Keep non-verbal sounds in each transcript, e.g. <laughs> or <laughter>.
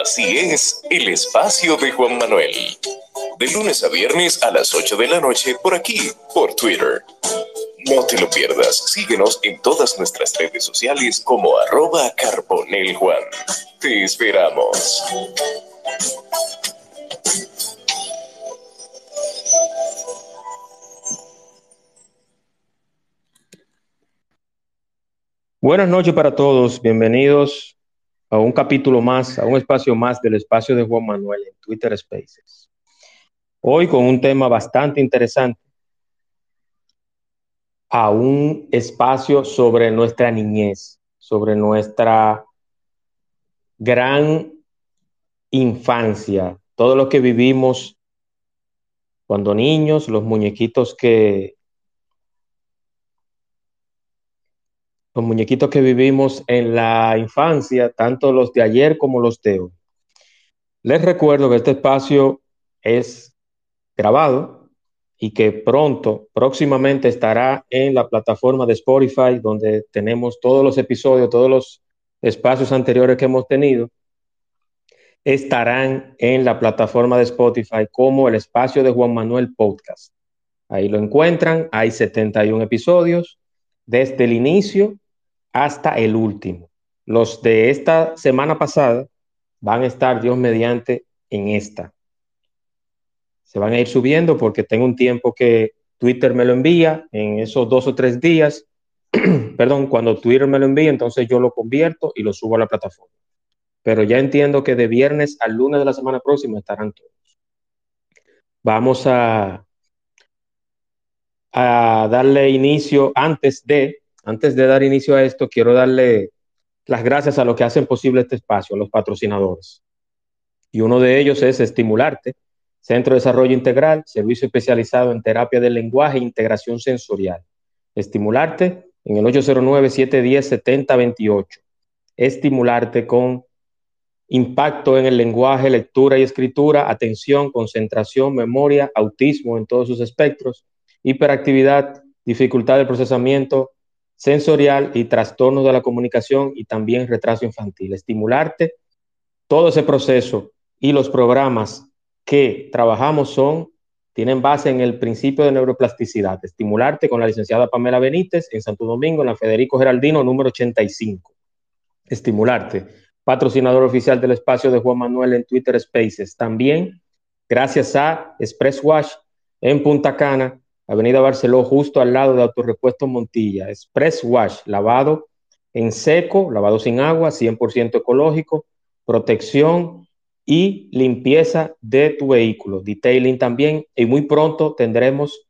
Así es, el espacio de Juan Manuel. De lunes a viernes a las 8 de la noche por aquí, por Twitter. No te lo pierdas, síguenos en todas nuestras redes sociales como arroba Juan. Te esperamos. Buenas noches para todos, bienvenidos a un capítulo más, a un espacio más del espacio de Juan Manuel en Twitter Spaces. Hoy con un tema bastante interesante, a un espacio sobre nuestra niñez, sobre nuestra gran infancia, todo lo que vivimos cuando niños, los muñequitos que los muñequitos que vivimos en la infancia, tanto los de ayer como los de hoy. Les recuerdo que este espacio es grabado y que pronto, próximamente estará en la plataforma de Spotify, donde tenemos todos los episodios, todos los espacios anteriores que hemos tenido, estarán en la plataforma de Spotify como el espacio de Juan Manuel Podcast. Ahí lo encuentran, hay 71 episodios desde el inicio hasta el último. Los de esta semana pasada van a estar, Dios mediante, en esta. Se van a ir subiendo porque tengo un tiempo que Twitter me lo envía en esos dos o tres días. <clears throat> Perdón, cuando Twitter me lo envía, entonces yo lo convierto y lo subo a la plataforma. Pero ya entiendo que de viernes al lunes de la semana próxima estarán todos. Vamos a, a darle inicio antes de antes de dar inicio a esto, quiero darle las gracias a los que hacen posible este espacio, a los patrocinadores. Y uno de ellos es Estimularte, Centro de Desarrollo Integral, servicio especializado en terapia del lenguaje e integración sensorial. Estimularte en el 809-710-7028. Estimularte con impacto en el lenguaje, lectura y escritura, atención, concentración, memoria, autismo en todos sus espectros, hiperactividad, dificultad de procesamiento, sensorial y trastornos de la comunicación y también retraso infantil. Estimularte todo ese proceso y los programas que trabajamos son, tienen base en el principio de neuroplasticidad. Estimularte con la licenciada Pamela Benítez en Santo Domingo, en la Federico Geraldino, número 85. Estimularte, patrocinador oficial del espacio de Juan Manuel en Twitter Spaces. También, gracias a Express Wash en Punta Cana, Avenida Barceló, justo al lado de Autorepuesto Montilla. Express Wash, lavado en seco, lavado sin agua, 100% ecológico, protección y limpieza de tu vehículo. Detailing también. Y muy pronto tendremos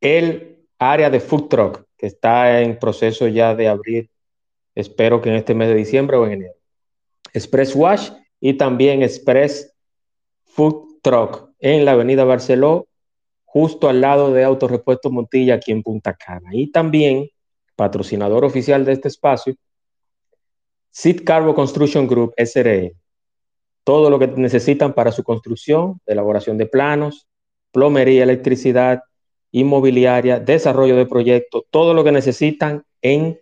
el área de food truck, que está en proceso ya de abrir, espero que en este mes de diciembre o en enero. Express Wash y también Express Food Truck en la Avenida Barceló, justo al lado de Autorepuesto Montilla, aquí en Punta Cana. Y también, patrocinador oficial de este espacio, Sid Carbo Construction Group SRE. Todo lo que necesitan para su construcción, elaboración de planos, plomería, electricidad, inmobiliaria, desarrollo de proyectos, todo lo que necesitan en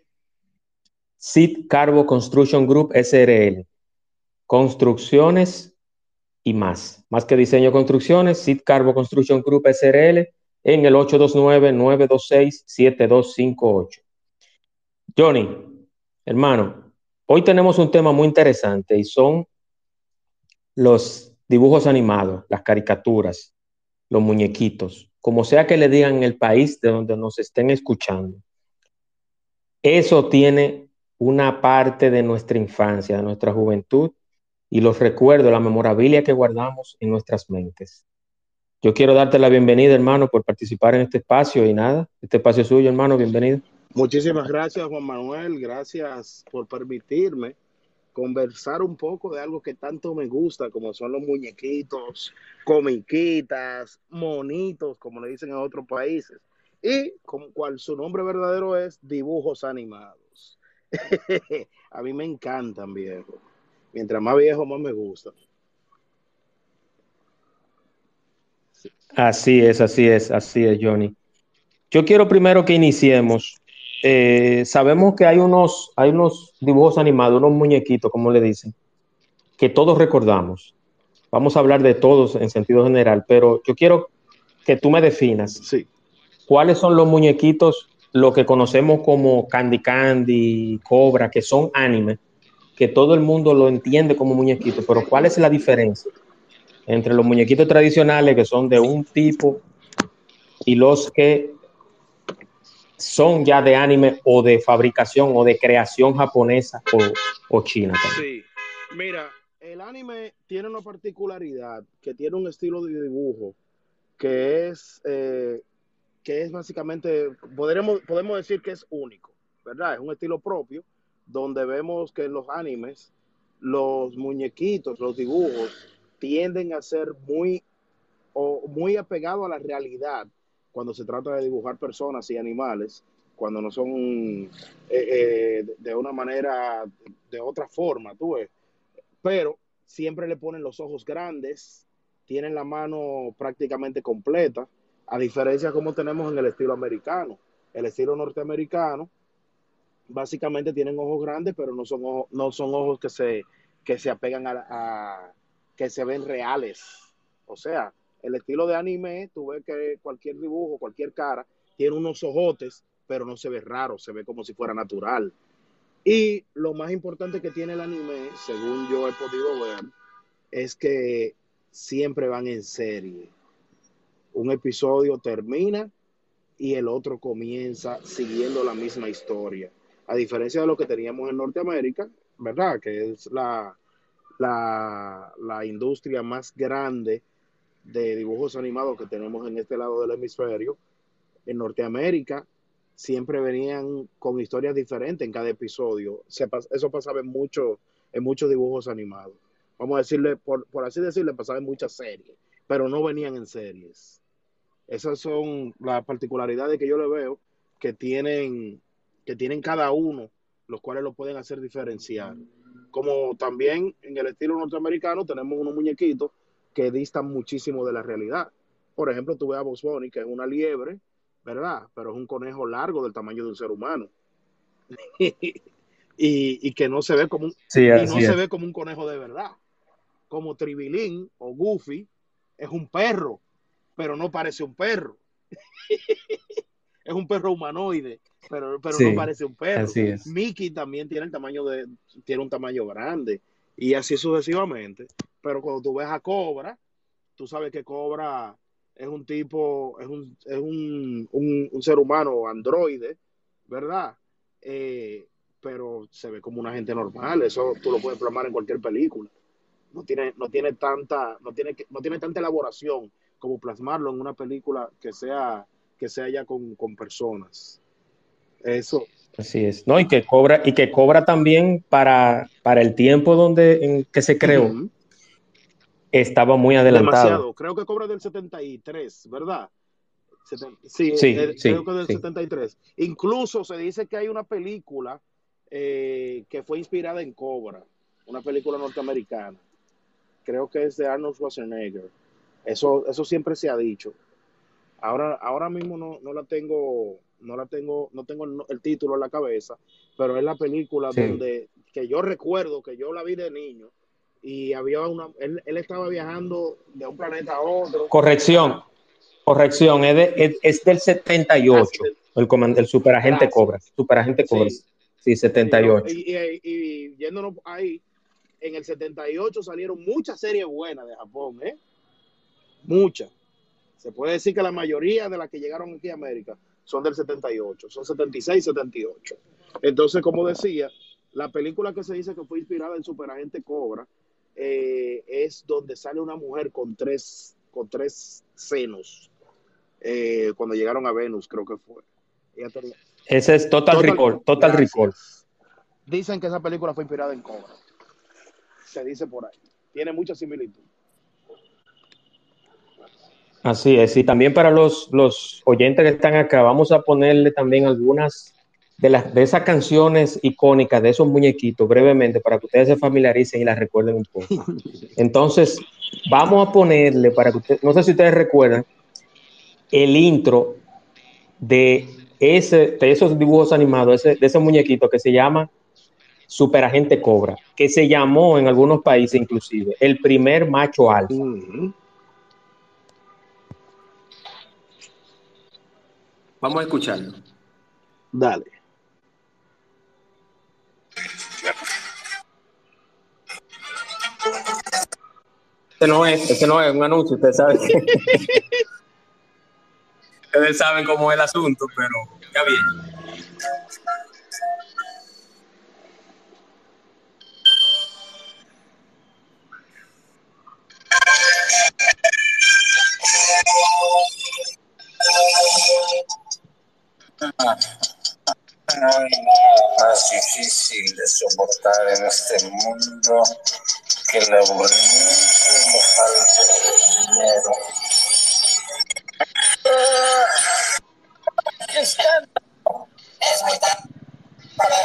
Sid Carbo Construction Group SRL. Construcciones y más. Más que diseño construcciones, Sid Carbo Construction Group SRL en el 829-926-7258. Johnny, hermano, hoy tenemos un tema muy interesante y son los dibujos animados, las caricaturas, los muñequitos, como sea que le digan en el país de donde nos estén escuchando. Eso tiene una parte de nuestra infancia, de nuestra juventud, y los recuerdos, la memorabilia que guardamos en nuestras mentes. Yo quiero darte la bienvenida, hermano, por participar en este espacio y nada, este espacio es suyo, hermano, bienvenido. Muchísimas gracias, Juan Manuel, gracias por permitirme conversar un poco de algo que tanto me gusta, como son los muñequitos, comiquitas, monitos, como le dicen en otros países, y como cual su nombre verdadero es dibujos animados. <laughs> A mí me encantan, viejo. Mientras más viejo, más me gusta. Así es, así es, así es, Johnny. Yo quiero primero que iniciemos. Eh, sabemos que hay unos, hay unos dibujos animados, unos muñequitos, como le dicen, que todos recordamos. Vamos a hablar de todos en sentido general, pero yo quiero que tú me definas. Sí. ¿Cuáles son los muñequitos, lo que conocemos como Candy Candy, Cobra, que son anime, que todo el mundo lo entiende como muñequito, pero cuál es la diferencia entre los muñequitos tradicionales que son de un tipo y los que son ya de anime o de fabricación o de creación japonesa o, china. Sí, mira, el anime tiene una particularidad que tiene un estilo de dibujo que es, eh, que es básicamente, podremos, podemos decir que es único, ¿verdad? Es un estilo propio donde vemos que en los animes los muñequitos, los dibujos tienden a ser muy, muy apegados a la realidad cuando se trata de dibujar personas y animales, cuando no son eh, eh, de una manera, de otra forma, tú ves. Pero siempre le ponen los ojos grandes, tienen la mano prácticamente completa, a diferencia como tenemos en el estilo americano. El estilo norteamericano, básicamente tienen ojos grandes, pero no son ojos, no son ojos que se, que se apegan a, a que se ven reales. O sea, el estilo de anime, tú ves que cualquier dibujo, cualquier cara, tiene unos ojotes, pero no se ve raro, se ve como si fuera natural. Y lo más importante que tiene el anime, según yo he podido ver, es que siempre van en serie. Un episodio termina y el otro comienza siguiendo la misma historia. A diferencia de lo que teníamos en Norteamérica, ¿verdad? Que es la, la, la industria más grande de dibujos animados que tenemos en este lado del hemisferio, en Norteamérica, siempre venían con historias diferentes en cada episodio. eso pasaba en, mucho, en muchos dibujos animados. Vamos a decirle, por, así decirle, pasaba en muchas series, pero no venían en series. Esas son las particularidades que yo le veo que tienen, que tienen cada uno, los cuales lo pueden hacer diferenciar. Como también en el estilo norteamericano tenemos unos muñequitos que distan muchísimo de la realidad. Por ejemplo, tú ves a Box Bunny, que es una liebre, ¿verdad? Pero es un conejo largo del tamaño de un ser humano. <laughs> y, que no se ve como un, no se ve como un conejo de verdad. Como Tribilín o Goofy es un perro, pero no parece un perro. <laughs> es un perro humanoide, pero, pero no parece un perro. Mickey también tiene el tamaño de, tiene un tamaño grande, y así sucesivamente. Pero cuando tú ves a Cobra, tú sabes que Cobra es un tipo, es un, es un, un, ser humano androide, ¿verdad? Eh, pero se ve como una gente normal, eso tú lo puedes plasmar en cualquier película. No tiene, no tiene tanta, no tiene, no tiene tanta elaboración como plasmarlo en una película que sea, que sea ya con, con personas. Eso. Así es. No, y que cobra, y que cobra también para, para el tiempo donde en que se creó estaba muy adelantado. Demasiado. Creo que cobra del 73, ¿verdad? Sí, eh, creo que del 73. Incluso se dice que hay una película eh, que fue inspirada en Cobra, una película norteamericana. Creo que es de Arnold Schwarzenegger. Eso, eso siempre se ha dicho. Ahora, ahora mismo no, no la tengo, no la tengo, no tengo el, título en la cabeza, pero es la película donde que yo recuerdo que yo la vi de niño y había una, él, estaba viajando de un planeta a otro. Corrección, corrección, es, es, del 78, el, el superagente Cobra, superagente Cobra, sí, 78. Y, y, y, yéndonos ahí, en el 78 salieron muchas series buenas de Japón, ¿eh? Muchas. Se puede decir que la mayoría de las que llegaron aquí a América son del 78, son 76, 78. Entonces, como decía, la película que se dice que fue inspirada en Superagente Cobra eh, es donde sale una mujer con tres, con tres senos. Eh, cuando llegaron a Venus, creo que fue. Ese es Total, Recall. Total Recall. Dicen que esa película fue inspirada en Cobra. Se dice por ahí. Tiene mucha similitud. Así es. Y también para los, los oyentes que están acá, vamos a ponerle también algunas de, las, de esas canciones icónicas, de esos muñequitos, brevemente, para que ustedes se familiaricen y las recuerden un poco. <laughs> Entonces, vamos a ponerle, para que ustedes, no sé si ustedes recuerdan, el intro de, ese, de esos dibujos animados, ese, de ese muñequito que se llama Superagente Cobra, que se llamó en algunos países inclusive el primer macho alfa. Vamos a escucharlo. Dale. Este no es, este no es un anuncio, ustedes saben. <laughs> ustedes saben cómo es el asunto, pero ya bien. Más difícil de soportar en este mundo que el aburrimiento y la falta de dinero. ¿Qué escándalo? Es muy tarde para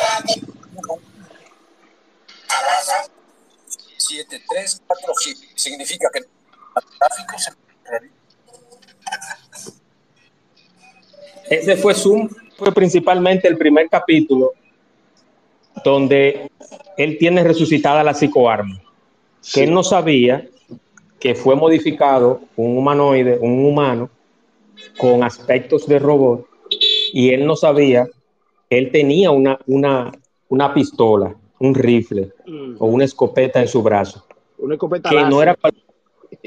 Siete, tres, cuatro, significa que el tráfico se ese fue Zoom, fue principalmente el primer capítulo donde él tiene resucitada la psicoarma, que él no sabía que fue modificado un humanoide, un humano, con aspectos de robot, y él no sabía que él tenía una, una, una pistola, un rifle o una escopeta en su brazo. Una escopeta que no era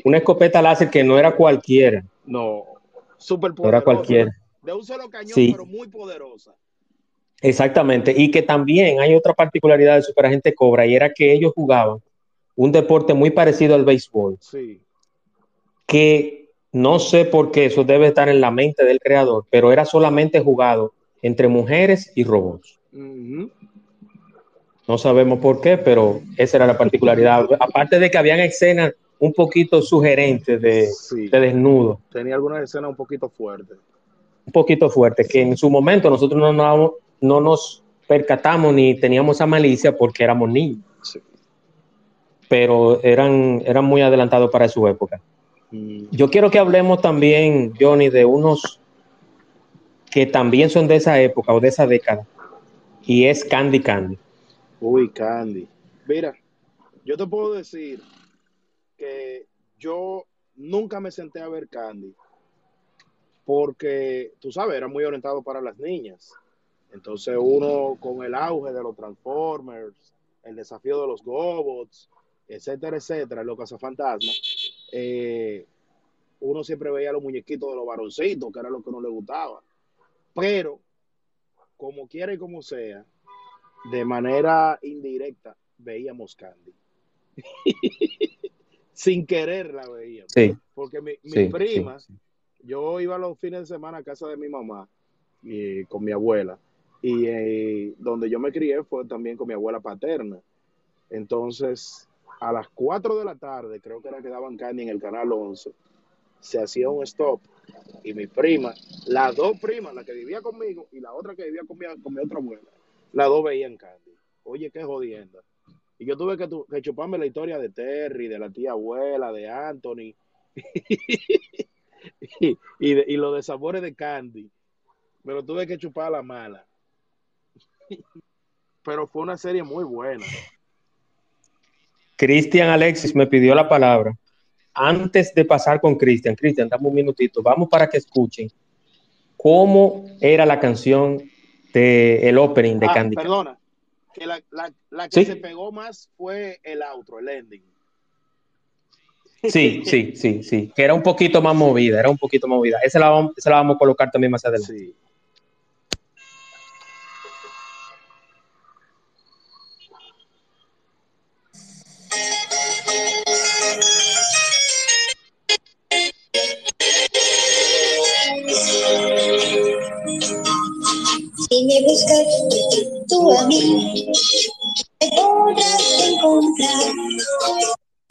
una escopeta láser que no era cualquiera. No, súper No era cualquiera de un solo cañón, pero muy poderosa. Exactamente, y que también hay otra particularidad de Superagente Cobra, y era que ellos jugaban un deporte muy parecido al béisbol. Sí. Que no sé por qué eso debe estar en la mente del creador, pero era solamente jugado entre mujeres y robots. No sabemos por qué, pero esa era la particularidad. <laughs> Aparte de que habían escenas un poquito sugerentes de, de desnudo. Tenía algunas escenas un poquito fuertes un poquito fuerte, que en su momento nosotros no, no, nos percatamos ni teníamos esa malicia porque éramos niños. Pero eran, eran muy adelantados para su época. Mm. Yo quiero que hablemos también, Johnny, de unos que también son de esa época o de esa década. Y es Candy Candy. Uy, Candy. Mira, yo te puedo decir que yo nunca me senté a ver Candy porque, tú sabes, era muy orientado para las niñas. Entonces uno con el auge de los Transformers, el desafío de los Gobots, etcétera, etcétera, los cazafantasmas, eh, uno siempre veía los muñequitos de los varoncitos, que era lo que no le gustaba. Pero, como quiera y como sea, de manera indirecta, veíamos Candy. <laughs> Sin querer la veíamos. Porque mi, mi prima, yo iba los fines de semana a casa de mi mamá y, con mi abuela. Y eh, donde yo me crié fue también con mi abuela paterna. Entonces, a las 4 de la tarde, creo que era que daban candy en el canal 11, se hacía un stop y mi prima, las dos primas, la que vivía conmigo y la otra que vivía con mi, con otra abuela, las dos veían candy. Oye, qué jodienda. Y yo tuve que, que chuparme la historia de Terry, de la tía abuela, de Anthony. <laughs> y, y, lo de sabores de candy. Pero tuve que chupar la mala. Pero fue una serie muy buena. Cristian Alexis me pidió la palabra. Antes de pasar con Cristian, Cristian, dame un minutito. Vamos para que escuchen cómo era la canción del el opening de ah, Candy. Perdona, que la, la, que se pegó más fue el outro, el ending. Sí, sí, sí, sí. Que era un poquito más movida, era un poquito más movida. Esa la vamos, esa la vamos a colocar también más adelante. Sí. Si me buscas tú a mí, me podrás encontrar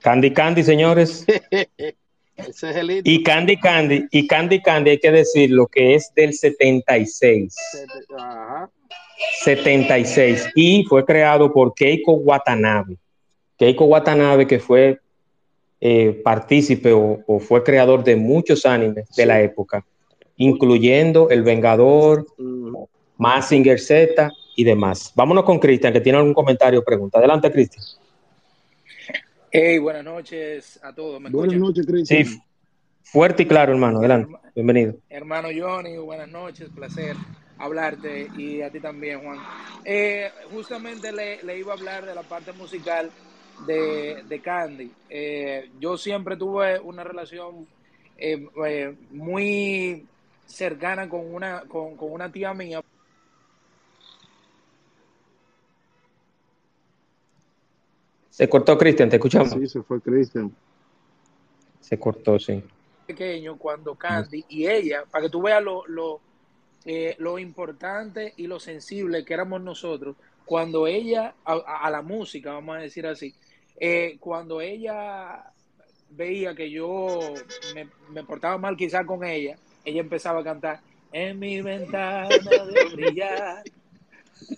Candy Candy, señores. <laughs> Ese es el hito. Y Candy Candy, y Candy Candy, hay que decir lo que es del 76. Ajá. 76 y fue creado por Keiko Watanabe. Keiko Watanabe que fue eh, partícipe o, o fue creador de muchos animes de la época, incluyendo El Vengador, Mm, Mazinger Z y demás. Vámonos con Cristian, que tiene algún comentario o pregunta. Adelante, Cristian. Hey, buenas noches a todos. ¿Me Buenas noches, Cristian. Sí, fuerte y claro, hermano. Adelante. Bienvenido. Hermano Johnny, buenas noches, placer hablarte y a ti también, Juan. Eh, justamente le, le iba a hablar de la parte musical de, de Candy. Eh, yo siempre tuve una relación eh, eh, muy cercana con una, con, con una tía mía. Se cortó, Cristian, te escuchamos. Sí, se fue Cristian. Se cortó, sí. pequeño cuando Candy y ella, para que tú veas lo, lo, eh, lo importante y lo sensible que éramos nosotros, cuando ella, a, a la música, vamos a decir así, eh, cuando ella veía que yo me, me portaba mal quizás con ella, ella empezaba a cantar, en mi ventana de brillar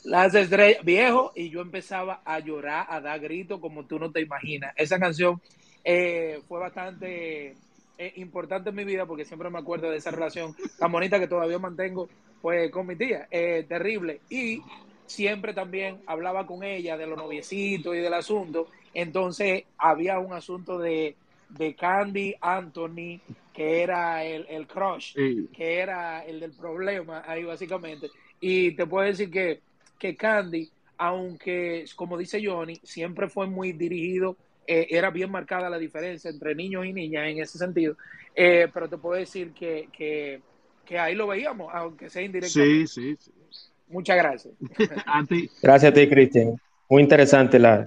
las estrellas, viejo, y yo empezaba a llorar, a dar gritos como tú no te imaginas. Esa canción eh, fue bastante eh, importante en mi vida porque siempre me acuerdo de esa relación tan bonita que todavía mantengo pues con mi tía, eh, terrible. Y siempre también hablaba con ella de los noviecitos y del asunto. Entonces había un asunto de, de Candy Anthony, que era el, el crush, Sí. que era el del problema ahí básicamente. Y te puedo decir que, que Candy, aunque como dice Johnny, siempre fue muy dirigido, eh, era bien marcada la diferencia entre niños y niñas en ese sentido, Eh, pero te puedo decir que, que, que ahí lo veíamos, aunque sea indirectamente. Sí, sí, sí. Muchas gracias. <laughs> A ti. Gracias a ti, Cristian. Muy interesante la,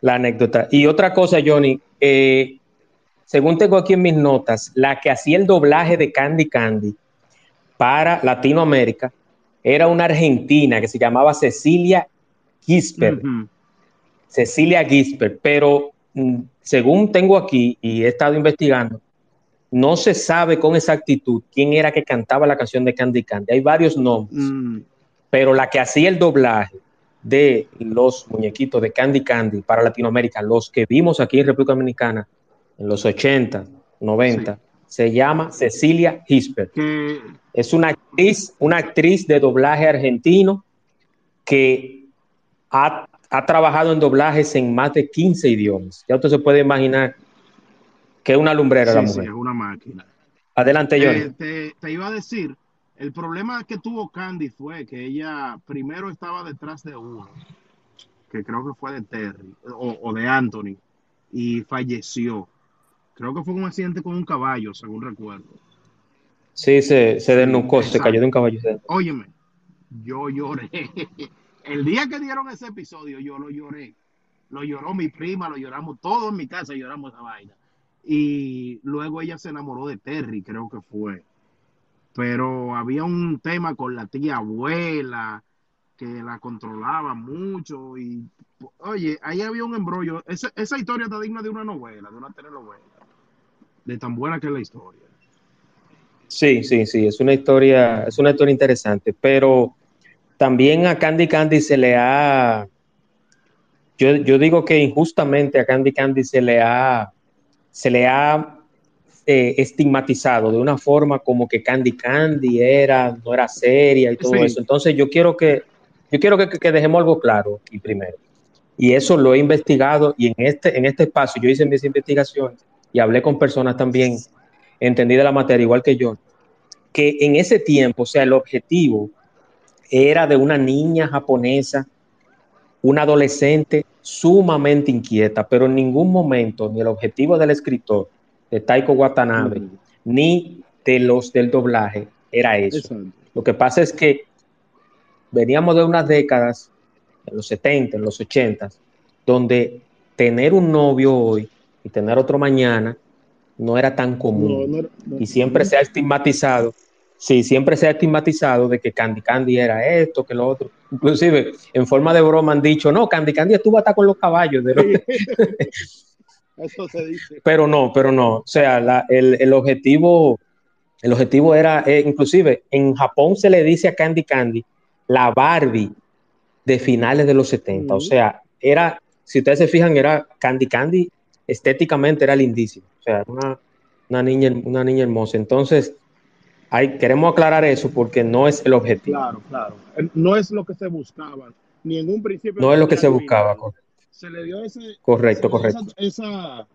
la anécdota. Y otra cosa, Johnny, eh, según tengo aquí en mis notas, la que hacía el doblaje de Candy Candy para Latinoamérica era una argentina que se llamaba Cecilia Gisper. Ujú. Cecilia Gisper, pero mm, según tengo aquí y he estado investigando, no se sabe con exactitud quién era que cantaba la canción de Candy Candy. Hay varios nombres Mm, pero la que hacía el doblaje de los muñequitos de Candy Candy para Latinoamérica, los que vimos aquí en República Dominicana en los 80, 90, se llama Cecilia Gisper. que Es una actriz, una actriz de doblaje argentino que ha, ha trabajado en doblajes en más de 15 idiomas. Ya usted se puede imaginar que es una lumbrera la sí, sí, mujer. es una máquina. Adelante, Johnny. Eh, te, te iba a decir, el problema que tuvo Candy fue que ella primero estaba detrás de uno, que creo que fue de Terry o, o de Anthony, y falleció. Creo que fue un accidente con un caballo, según recuerdo. Sí, se, se desnucó, se cayó de un caballo. Óyeme, yo lloré. <laughs> El día que dieron ese episodio, yo lo lloré. Lo lloró mi prima, lo lloramos todos en mi casa, lloramos esa vaina. Y luego ella se enamoró de Terry, creo que fue. Pero había un tema con la tía abuela que la controlaba mucho. Y oye, ahí había un embrollo. Esa, esa historia está digna de una novela, de una telenovela. De tan buena que es la historia. Sí, sí, sí, es una historia, es una historia interesante, pero también a Candy Candy se le ha, yo, yo digo que injustamente a Candy Candy se le ha, se le ha eh, estigmatizado de una forma como que Candy Candy era, no era seria y todo Sí. eso. Entonces yo quiero que, yo quiero que, que dejemos algo claro aquí primero. Y eso lo he investigado y en este, en este espacio yo hice mis investigaciones y hablé con personas también entendidas la materia, igual que yo, que en ese tiempo, o sea, el objetivo era de una niña japonesa, una adolescente sumamente inquieta, pero en ningún momento ni el objetivo del escritor de Taiko Watanabe, ni de los del doblaje, era eso. Exacto. Lo que pasa es que veníamos de unas décadas, en los 70, en los 80, donde tener un novio hoy y tener otro mañana no era tan común. No, no, no. y siempre se ha estigmatizado, sí, siempre se ha estigmatizado de que Candy Candy era esto, que lo otro. Inclusive, en forma de broma han dicho, no, Candy Candy estuvo hasta con los caballos. de los-". <laughs> Eso se dice. Pero no, pero no. O sea, la- el, el objetivo, el objetivo era, eh, inclusive, en Japón se le dice a Candy Candy la Barbie de finales de los 70. O sea, era, si ustedes se fijan, era Candy Candy, estéticamente era lindísimo. O sea, una, una niña, una niña hermosa. Entonces, hay, queremos aclarar eso porque no es el objetivo. Claro, claro. Eh, No es lo que se buscaba, ni en un principio. No es lo que se buscaba. final. Se le dio ese. Correcto, dio correcto. Esa, esa-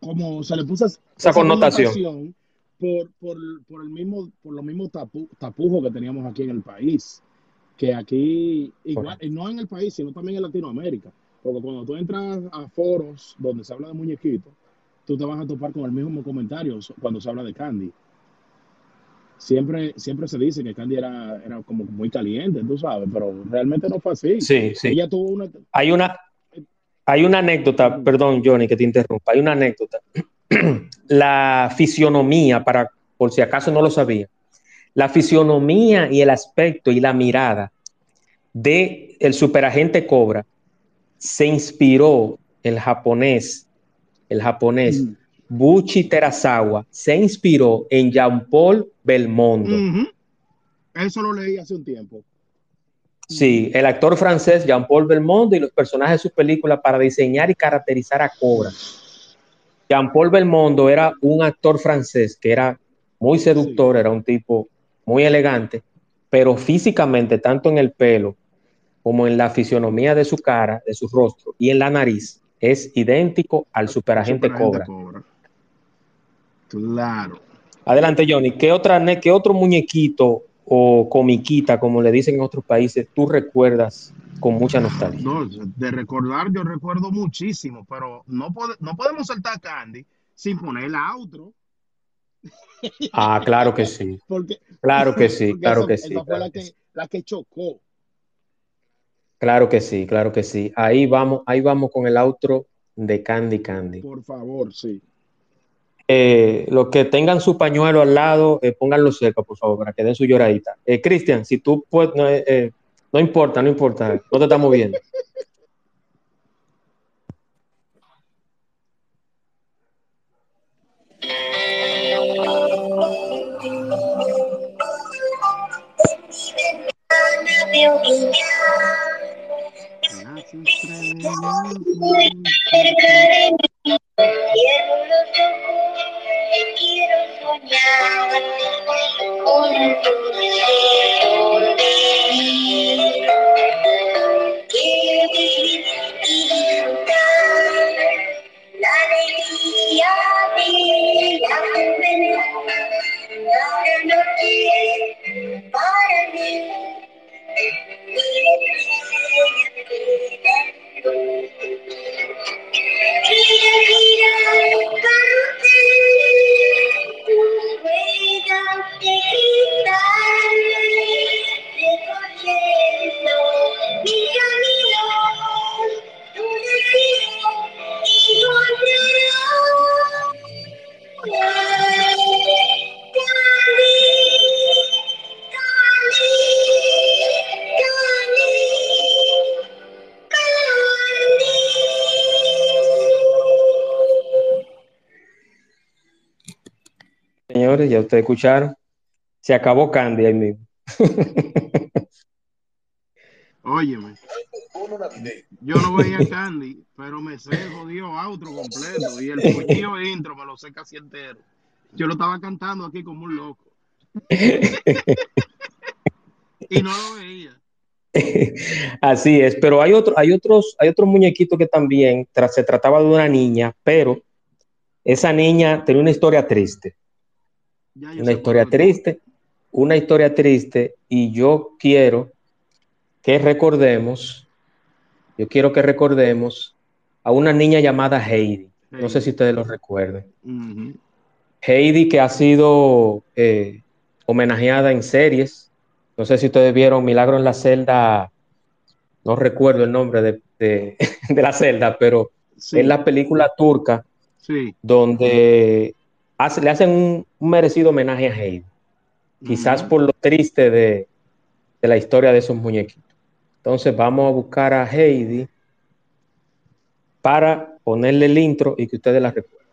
como se le puso Esa connotación. por, por, por el mismo, por los mismos tapu- tapujos que teníamos aquí en el país. Que aquí, igual, Correcto. y no en el país, sino también en Latinoamérica. Porque cuando tú entras a foros donde se habla de muñequitos, tú te vas a topar con el mismo comentario cuando se habla de Candy. Siempre, siempre se dice que Candy era, era como muy caliente, tú sabes, pero realmente no fue así. Sí, sí. Ella tuvo una... Hay una, hay una anécdota, perdón, Johnny, que te interrumpa. Hay una anécdota. <clears throat> La fisionomía, para, por si acaso no lo sabía, la fisionomía y el aspecto y la mirada de el superagente Cobra se inspiró el japonés, el japonés Ujú. Buchi Terasawa, se inspiró en Jean-Paul Belmondo. Ujú. Eso lo leí hace un tiempo. Sí, el actor francés Jean-Paul Belmondo y los personajes de su película para diseñar y caracterizar a Cobra. Jean-Paul Belmondo era un actor francés que era muy seductor, era un tipo muy elegante, pero físicamente, tanto en el pelo como en la fisionomía de su cara, de su rostro y en la nariz, es idéntico al superagente Superagente Cobra. Claro. Adelante, Johnny. ¿Qué, otra, ¿Qué otro muñequito o comiquita, como le dicen en otros países, tú recuerdas con mucha nostalgia? No, de recordar, yo recuerdo muchísimo, pero no, pode- no podemos saltar Candy sin poner la outro. Ah, claro que sí. <laughs> Porque, Claro que sí, claro sí. fue la que, sí. la que chocó. Claro que sí, claro que sí. Ahí vamos, ahí vamos con el outro de Candy Candy. Por favor, sí. Eh, los que tengan su pañuelo al lado, eh, pónganlo cerca, por favor, para que den su lloradita. Eh, Cristian, si tú puedes, no, eh, no importa, no importa, no te estamos viendo. <laughs> Quiero soñar con un dulce porvenir. Ya ustedes escucharon. Se acabó Candy ahí mismo. <laughs> Óyeme, yo no veía Candy, pero me sé jodido outro completo y el puñillo intro me lo sé casi entero. Yo lo estaba cantando aquí como un loco. Y no lo veía. <laughs> Así es, pero hay otro, hay otros, hay otros muñequitos que también tra- se trataba de una niña, pero esa niña tenía una historia triste, Ya una historia triste, una historia triste, y yo quiero que recordemos, yo quiero que recordemos a una niña llamada Heidi. No sé si ustedes lo recuerden. Ujú. Heidi, que ha sido eh, homenajeada en series. No sé si ustedes vieron Milagro en la celda, no recuerdo el nombre de, de- <laughs> de la celda, pero Sí, es la película turca sí. donde hace- le hacen un, un merecido homenaje a Heidi. Quizás por lo triste de, de la historia de esos muñequitos. Entonces vamos a buscar a Heidi para ponerle el intro y que ustedes la recuerden.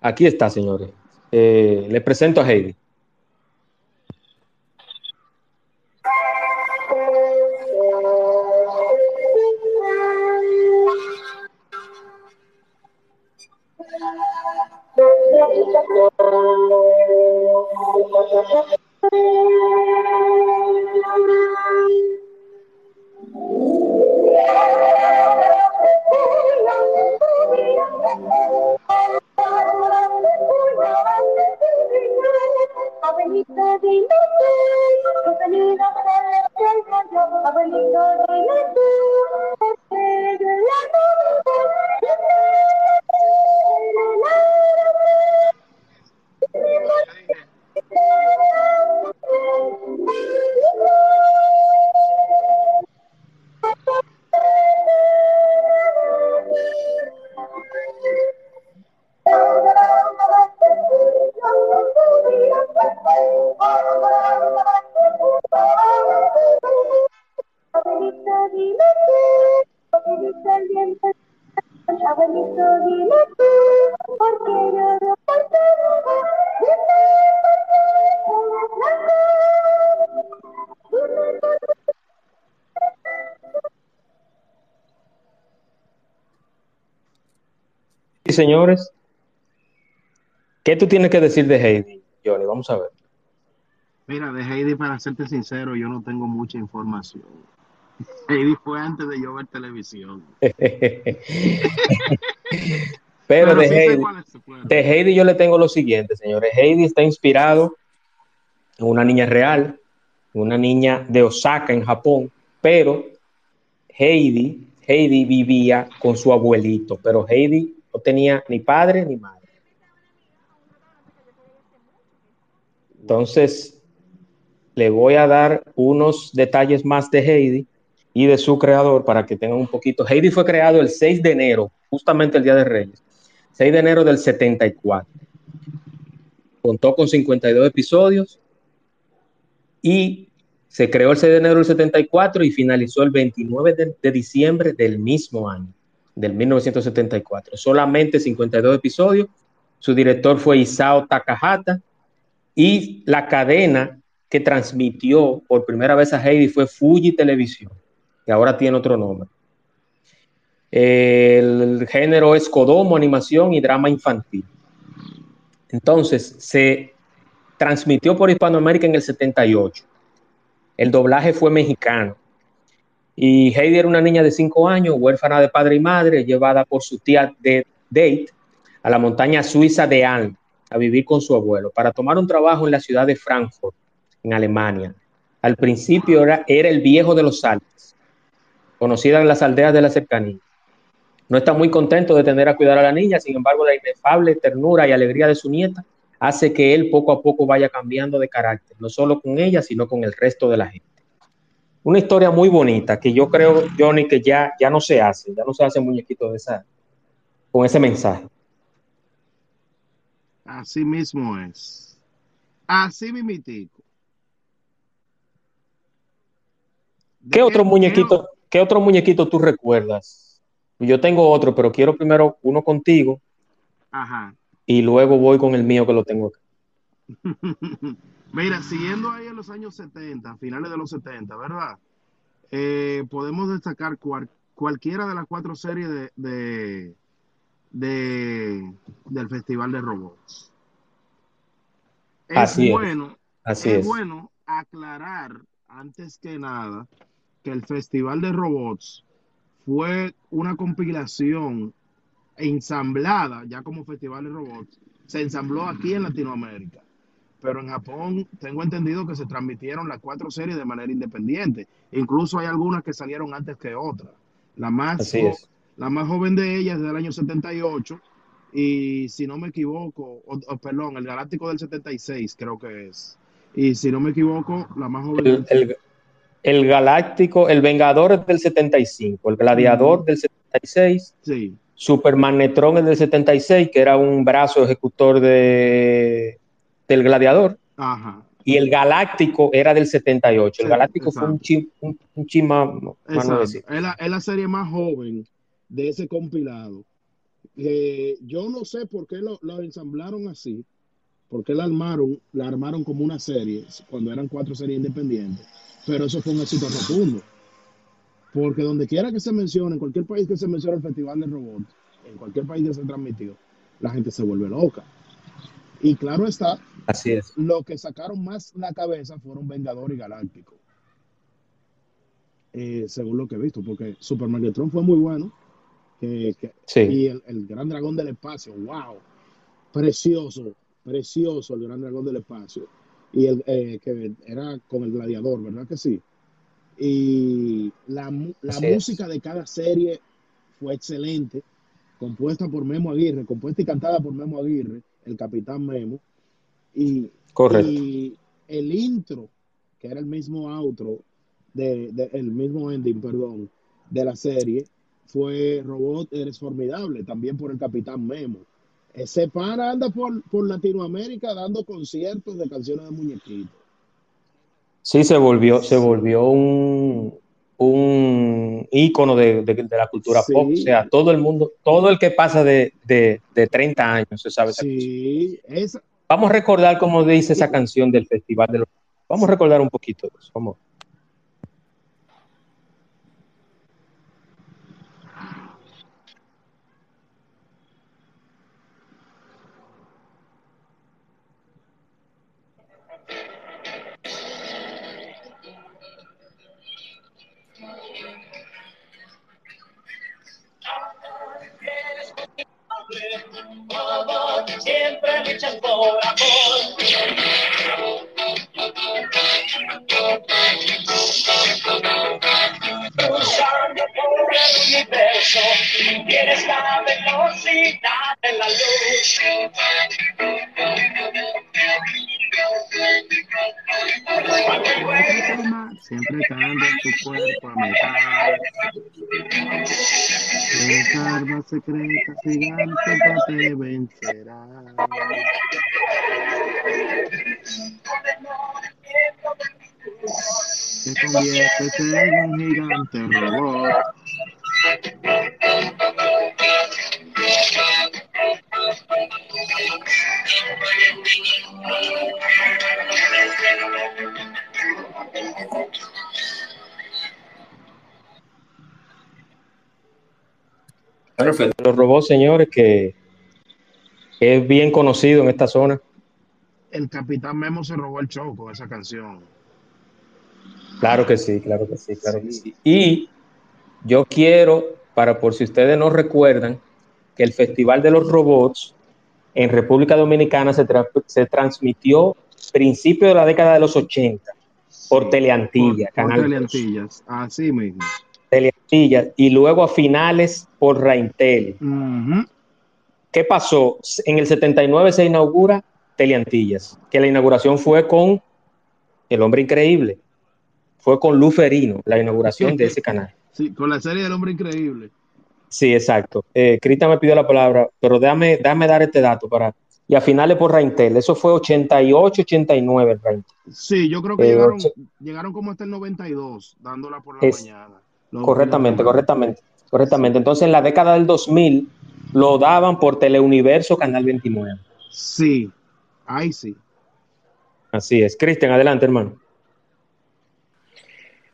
Aquí está, señores. Eh, les presento a Heidi. Abuelito, dime señores, ¿qué tú tienes que decir de Heidi, Johnny? Vamos a ver. Mira, de Heidi, para serte sincero, yo no tengo mucha información. <laughs> Heidi fue antes de yo ver televisión. <laughs> Pero de sí Heidi, de Heidi yo le tengo lo siguiente, señores. Heidi está inspirado en una niña real, una niña de Osaka, en Japón, pero Heidi, Heidi vivía con su abuelito, pero Heidi no tenía ni padre ni madre. Entonces, le voy a dar unos detalles más de Heidi y de su creador para que tengan un poquito. Heidi fue creado el 6 de enero, justamente el Día de Reyes, 6 de enero del 74. Contó con 52 episodios y se creó el 6 de enero del 74 y finalizó el 29 de, de diciembre del mismo año, del 1974. Solamente 52 episodios. Su director fue Isao Takahata y la cadena que transmitió por primera vez a Heidi fue Fuji Televisión, que ahora tiene otro nombre. El género es Kodomo, animación y drama infantil. Entonces, se transmitió por Hispanoamérica en el 78. El doblaje fue mexicano. Y Heidi era una niña de 5 años, huérfana de padre y madre, llevada por su tía de Date a la montaña suiza de Alm a vivir con su abuelo para tomar un trabajo en la ciudad de Frankfurt, en Alemania. Al principio era, era el viejo de los Alpes, conocida en las aldeas de la cercanía. No está muy contento de tener a cuidar a la niña, sin embargo, la inefable ternura y alegría de su nieta hace que él poco a poco vaya cambiando de carácter, no solo con ella, sino con el resto de la gente. Una historia muy bonita que yo creo, Johnny, que ya, ya no se hace, ya no se hace muñequitos de esa, con ese mensaje. Así mismo es. Así mimitico. ¿De ¿Qué otro muñequito, qué otro muñequito tú recuerdas? Yo tengo otro, pero quiero primero uno contigo Ajá. y luego voy con el mío que lo tengo acá. <laughs> Mira, siguiendo ahí en los años 70, finales de los 70, ¿verdad? Eh, podemos destacar cual- cualquiera de las cuatro series de, de- de- del Festival de Robots. Es Así es. bueno, Así es es. bueno aclarar antes que nada que el Festival de Robots fue una compilación ensamblada, ya como Festival de Robots, se ensambló aquí en Latinoamérica. Pero en Japón tengo entendido que se transmitieron las cuatro series de manera independiente. Incluso hay algunas que salieron antes que otras. La más, la más joven de ellas es del año 78 y si no me equivoco, o, o, perdón, el Galáctico del 76 creo que es. Y si no me equivoco, la más joven El, el- el Galáctico, el Vengador es del 75, el Gladiador del 76, Sí, Superman Netrón es del 76, que era un brazo ejecutor de, del Gladiador, ajá. y el Galáctico era del 78. El Sí, Galáctico fue un chin, un, un chin más, más no Exacto. decir. Es la, es la serie más joven de ese compilado. Eh, yo no sé por qué lo, lo ensamblaron así, por qué la armaron, la armaron como una serie, cuando eran cuatro series independientes, pero eso fue un éxito rotundo. Porque donde quiera que se mencione, en cualquier país que se mencione el Festival de Robots, en cualquier país que se transmitió, la gente se vuelve loca. Y claro está, Así es. lo que sacaron más la cabeza fueron Vengador y Galáctico. Eh, según lo que he visto, porque Super Megatron fue muy bueno. que- que- Sí. y el, el Gran Dragón del Espacio, wow. Precioso, precioso el Gran Dragón del Espacio. Y el eh, que era con el gladiador, ¿verdad que sí? Y la, la Así es. música de cada serie fue excelente, compuesta por Memo Aguirre, compuesta y cantada por Memo Aguirre, el capitán Memo. Y Correcto. y el intro, que era el mismo outro, de, de- el mismo ending, perdón, de la serie, fue Robot Eres Formidable, también por el Capitán Memo. Ese pana anda por, por Latinoamérica dando conciertos de canciones de muñequitos. Sí, se volvió, se volvió un, un ícono de, de- de la cultura Sí. pop. O sea, todo el mundo, todo el que pasa de, de, de 30 años se sabe. Sí, esa, Vamos a recordar cómo dice esa canción del Festival de los... Vamos a recordar un poquito de eso. Vamos. Por amor. Cruzando por el universo, tienes la velocidad de la luz. Siempre cambia tu cuerpo a mitad. En arma secreta gigante no te vencerá. Te conviertes en un gigante robot. Los robots, señores, que, que es bien conocido en esta zona. El Capitán Memo se robó el show con esa canción. Claro que sí, claro que sí, claro que sí. Y yo quiero, para por si ustedes no recuerdan, que el Festival de los Robots en República Dominicana se, tra- se transmitió principio de la década de los 80 por Teleantilla, por, Canal. Teleantillas, así mismo. Teleantilla, y luego a finales por Raintel. Ujú. ¿Qué pasó? En el 79 se inaugura Teleantillas, que la inauguración fue con El Hombre Increíble, fue con Luferino, la inauguración de ese canal. <laughs> Sí, con la serie del hombre increíble. Sí, exacto. Eh, Cristian me pidió la palabra, pero déjame, déjame dar este dato para... Y a finales por Raintel, eso fue 88, 89 el Raintel. Sí, yo creo que Eh, llegaron, como hasta el 92, dándola por la Es- mañana. Los- Correctamente, los- correctamente, correctamente. Entonces en la década del 2000 lo daban por Teleuniverso Canal 29. Sí, ahí sí. Así es. Cristian, adelante, hermano.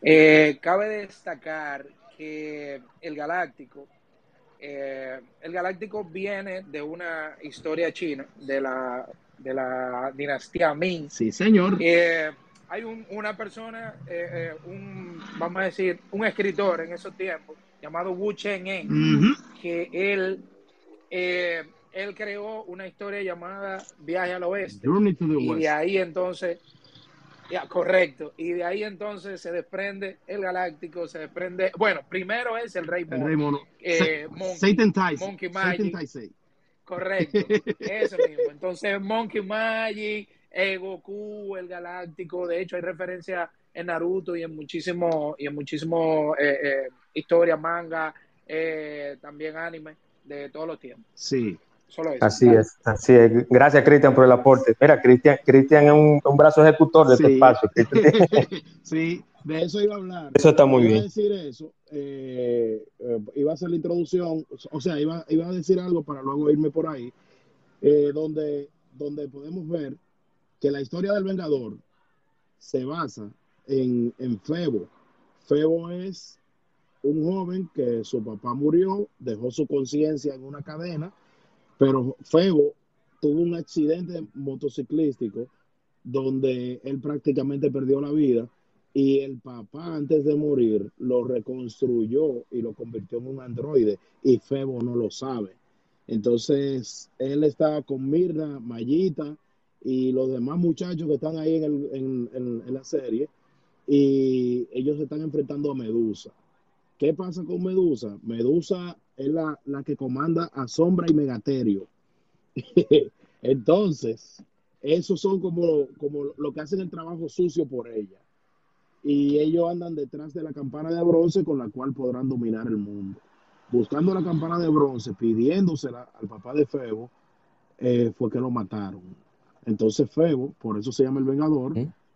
Eh, cabe destacar que el Galáctico, eh, el Galáctico viene de una historia china, de la, de la dinastía Ming. Sí, señor. Eh, hay un- una persona, eh, un, vamos a decir, un escritor en esos tiempos, llamado Wu Cheng-en, Ujú. que él eh, él creó una historia llamada Viaje al Oeste. Journey to the Y de ahí entonces, ya, correcto, y de ahí entonces se desprende el Galáctico, se desprende, bueno, primero es el Rey El Mono, Rey Mono. eh, Monkey, Satan Tyson. Monkey Magic. Correcto, <laughs> eso mismo. Entonces, Monkey Magic, eh, Goku, el Galáctico, de hecho hay referencia en Naruto y en muchísimo, y en muchísimo eh, eh, historia, manga, eh, también anime de todos los tiempos. Sí. Solo eso. Así es, así es. Gracias, Cristian, por el aporte. Mira, Cristian, Cristian es un, un brazo ejecutor de este Sí. espacio. Cristian tiene- <laughs> sí, de eso iba a hablar. Eso está muy iba a bien. decir eso, eh, eh, iba a hacer la introducción, o sea, iba, iba a decir algo para luego irme por ahí, eh, donde, donde podemos ver que la historia del Vengador se basa en, en Febo. Febo es un joven que su papá murió, dejó su conciencia en una cadena, pero Febo tuvo un accidente motociclístico donde él prácticamente perdió la vida y el papá antes de morir lo reconstruyó y lo convirtió en un androide y Febo no lo sabe. Entonces él está con Mirna, Mayita y los demás muchachos que están ahí en, el- en- en- en la serie y ellos se están enfrentando a Medusa. ¿Qué pasa con Medusa? Medusa es la, la que comanda a Sombra y Megaterio. <laughs> Entonces, esos son como, como lo que hacen el trabajo sucio por ella. Y ellos andan detrás de la campana de bronce con la cual podrán dominar el mundo. Buscando la campana de bronce, pidiéndosela al papá de Febo, eh, fue que lo mataron. Entonces Febo, por eso se llama el Vengador,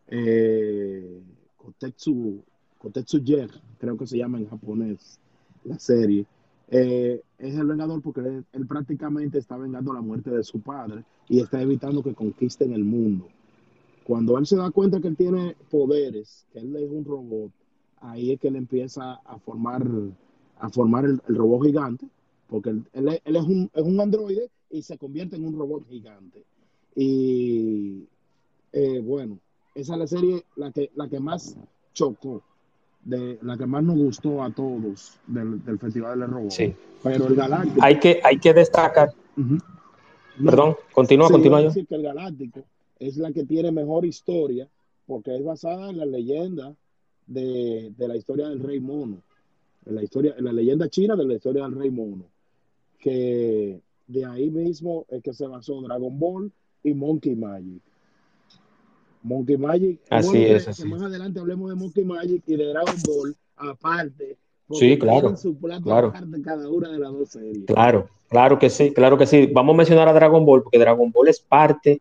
eh, Kotetsu, Kotetsu Yer, creo que se llama en japonés la serie, eh, es el Vengador porque él, prácticamente está vengando la muerte de su padre y está evitando que conquisten el mundo. Cuando él se da cuenta que él tiene poderes, que él es un robot, ahí es que él empieza a formar, a formar el, robot gigante, porque él, él es- él es, un, es un androide y se convierte en un robot gigante. Y eh, bueno, esa es la serie la que, la que más chocó, de, la que más nos gustó a todos del, del Festival del Robot. Sí. Pero el Galáctico. Hay que, hay que destacar, Ujú. No, perdón, continúa, Sí, continúa yo. decir que el Galáctico es la que tiene mejor historia porque es basada en la leyenda de, de la historia del Rey Mono, en la historia, en la leyenda china de la historia del Rey Mono, que de ahí mismo es que se basó Dragon Ball y Monkey Magic. Monkey Magic, es Así que- es, que así más es. adelante hablemos de Monkey Magic y de Dragon Ball aparte, Sí, claro, su plato claro. aparte cada una de las dos series. Claro, claro que sí, claro que sí. Vamos a mencionar a Dragon Ball porque Dragon Ball es parte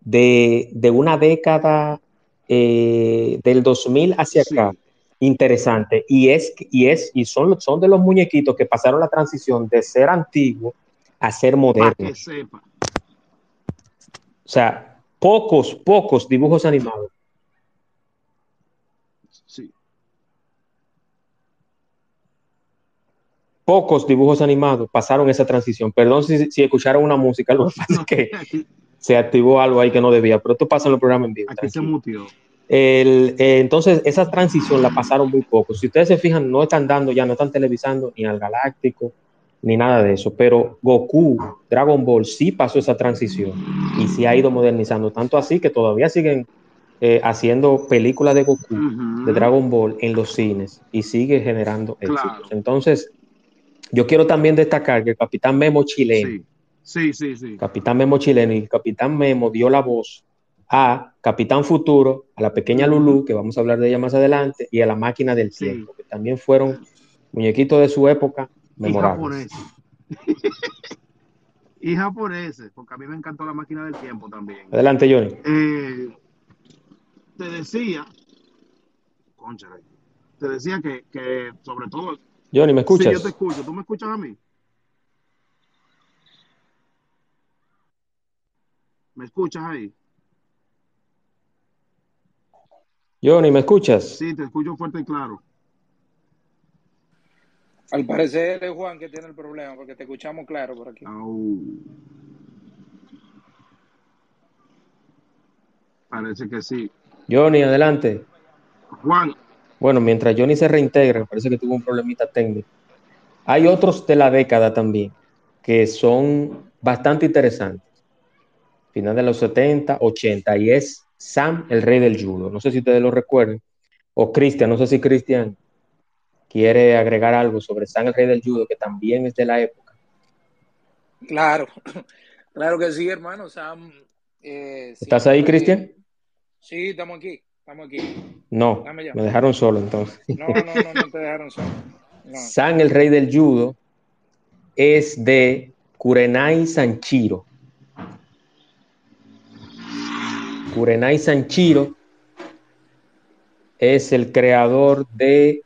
de, de una década eh, del 2000 hacia acá Sí. interesante y es y es y son son de los muñequitos que pasaron la transición de ser antiguo a ser Para que moderno. sepa. O sea, pocos pocos dibujos animados. Sí. Pocos dibujos animados pasaron esa transición. Perdón si, si escucharon una música, lo que pasa es que se activó algo ahí que no debía, pero esto pasa en los programas en vivo. aquí se mutió. El, eh, entonces, esa transición la pasaron muy poco. Si ustedes se fijan, no están dando ya, no están televisando ni al Galáctico, ni nada de eso. Pero Goku, Dragon Ball, sí pasó esa transición y sí ha ido modernizando. Tanto así que todavía siguen eh, haciendo películas de Goku, de Dragon Ball en los cines y sigue generando Claro. éxitos. Entonces, yo quiero también destacar que el Capitán Memo chileno, Sí, sí, sí. Capitán Memo chileno y el Capitán Memo dio la voz a Capitán Futuro, a la pequeña Lulu, que vamos a hablar de ella más adelante, y a la máquina del tiempo, que también fueron muñequitos de su época Y memorables. japoneses. <laughs> y japoneses, porque a mí me encantó la máquina del tiempo también. Adelante, Johnny. Eh, te decía, cónchale, te decía que, que sobre todo, Johnny, ¿me sí, yo escuchas? te escucho, ¿tú me escuchas a mí? ¿Me escuchas ahí? Johnny, ¿me escuchas? Sí, te escucho fuerte y claro. Al parecer es Juan que tiene el problema, porque te escuchamos claro por aquí. Parece que sí. Johnny, adelante. Juan, Bueno, mientras Johnny se reintegra, parece que tuvo un problemita técnico. Hay otros de la década también, que son bastante interesantes. Final de los 70, 80, y es Sam, el rey del judo. No sé si ustedes lo recuerden. O Cristian, no sé si Cristian quiere agregar algo sobre Sam, el rey del judo, que también es de la época. Claro, <laughs> claro que sí, hermano. Sam. eh, ¿Estás ahí, Cristian? Sí, estamos aquí. Estamos aquí. No, me dejaron solo entonces. No, no, no, no te dejaron solo. No. San, el rey del judo, es de Kurenai Sanchiro. Kurenai Sanchiro es el creador de,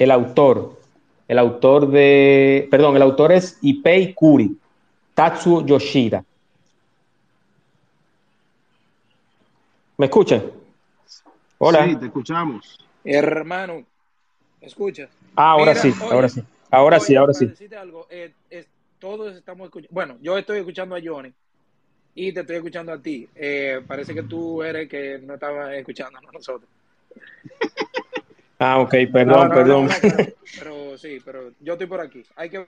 el autor, el autor de, perdón, el autor es Ipei Kuri, Tatsuo Yoshida. ¿Me escuchan? Hola. Sí, te escuchamos. Hermano, ¿me escuchas? Ah, ahora Mira, sí, oye, ahora sí. Ahora Oye, sí, ahora sí. decirte algo, eh, es- todos estamos escuchando. Bueno, yo estoy escuchando a Johnny y te estoy escuchando a ti. Eh, parece que tú eres que no estabas escuchando a nosotros. <laughs> Ah, ok, perdón, no, perdón. no, no, <laughs> pero, sí, pero yo estoy por aquí. Hay que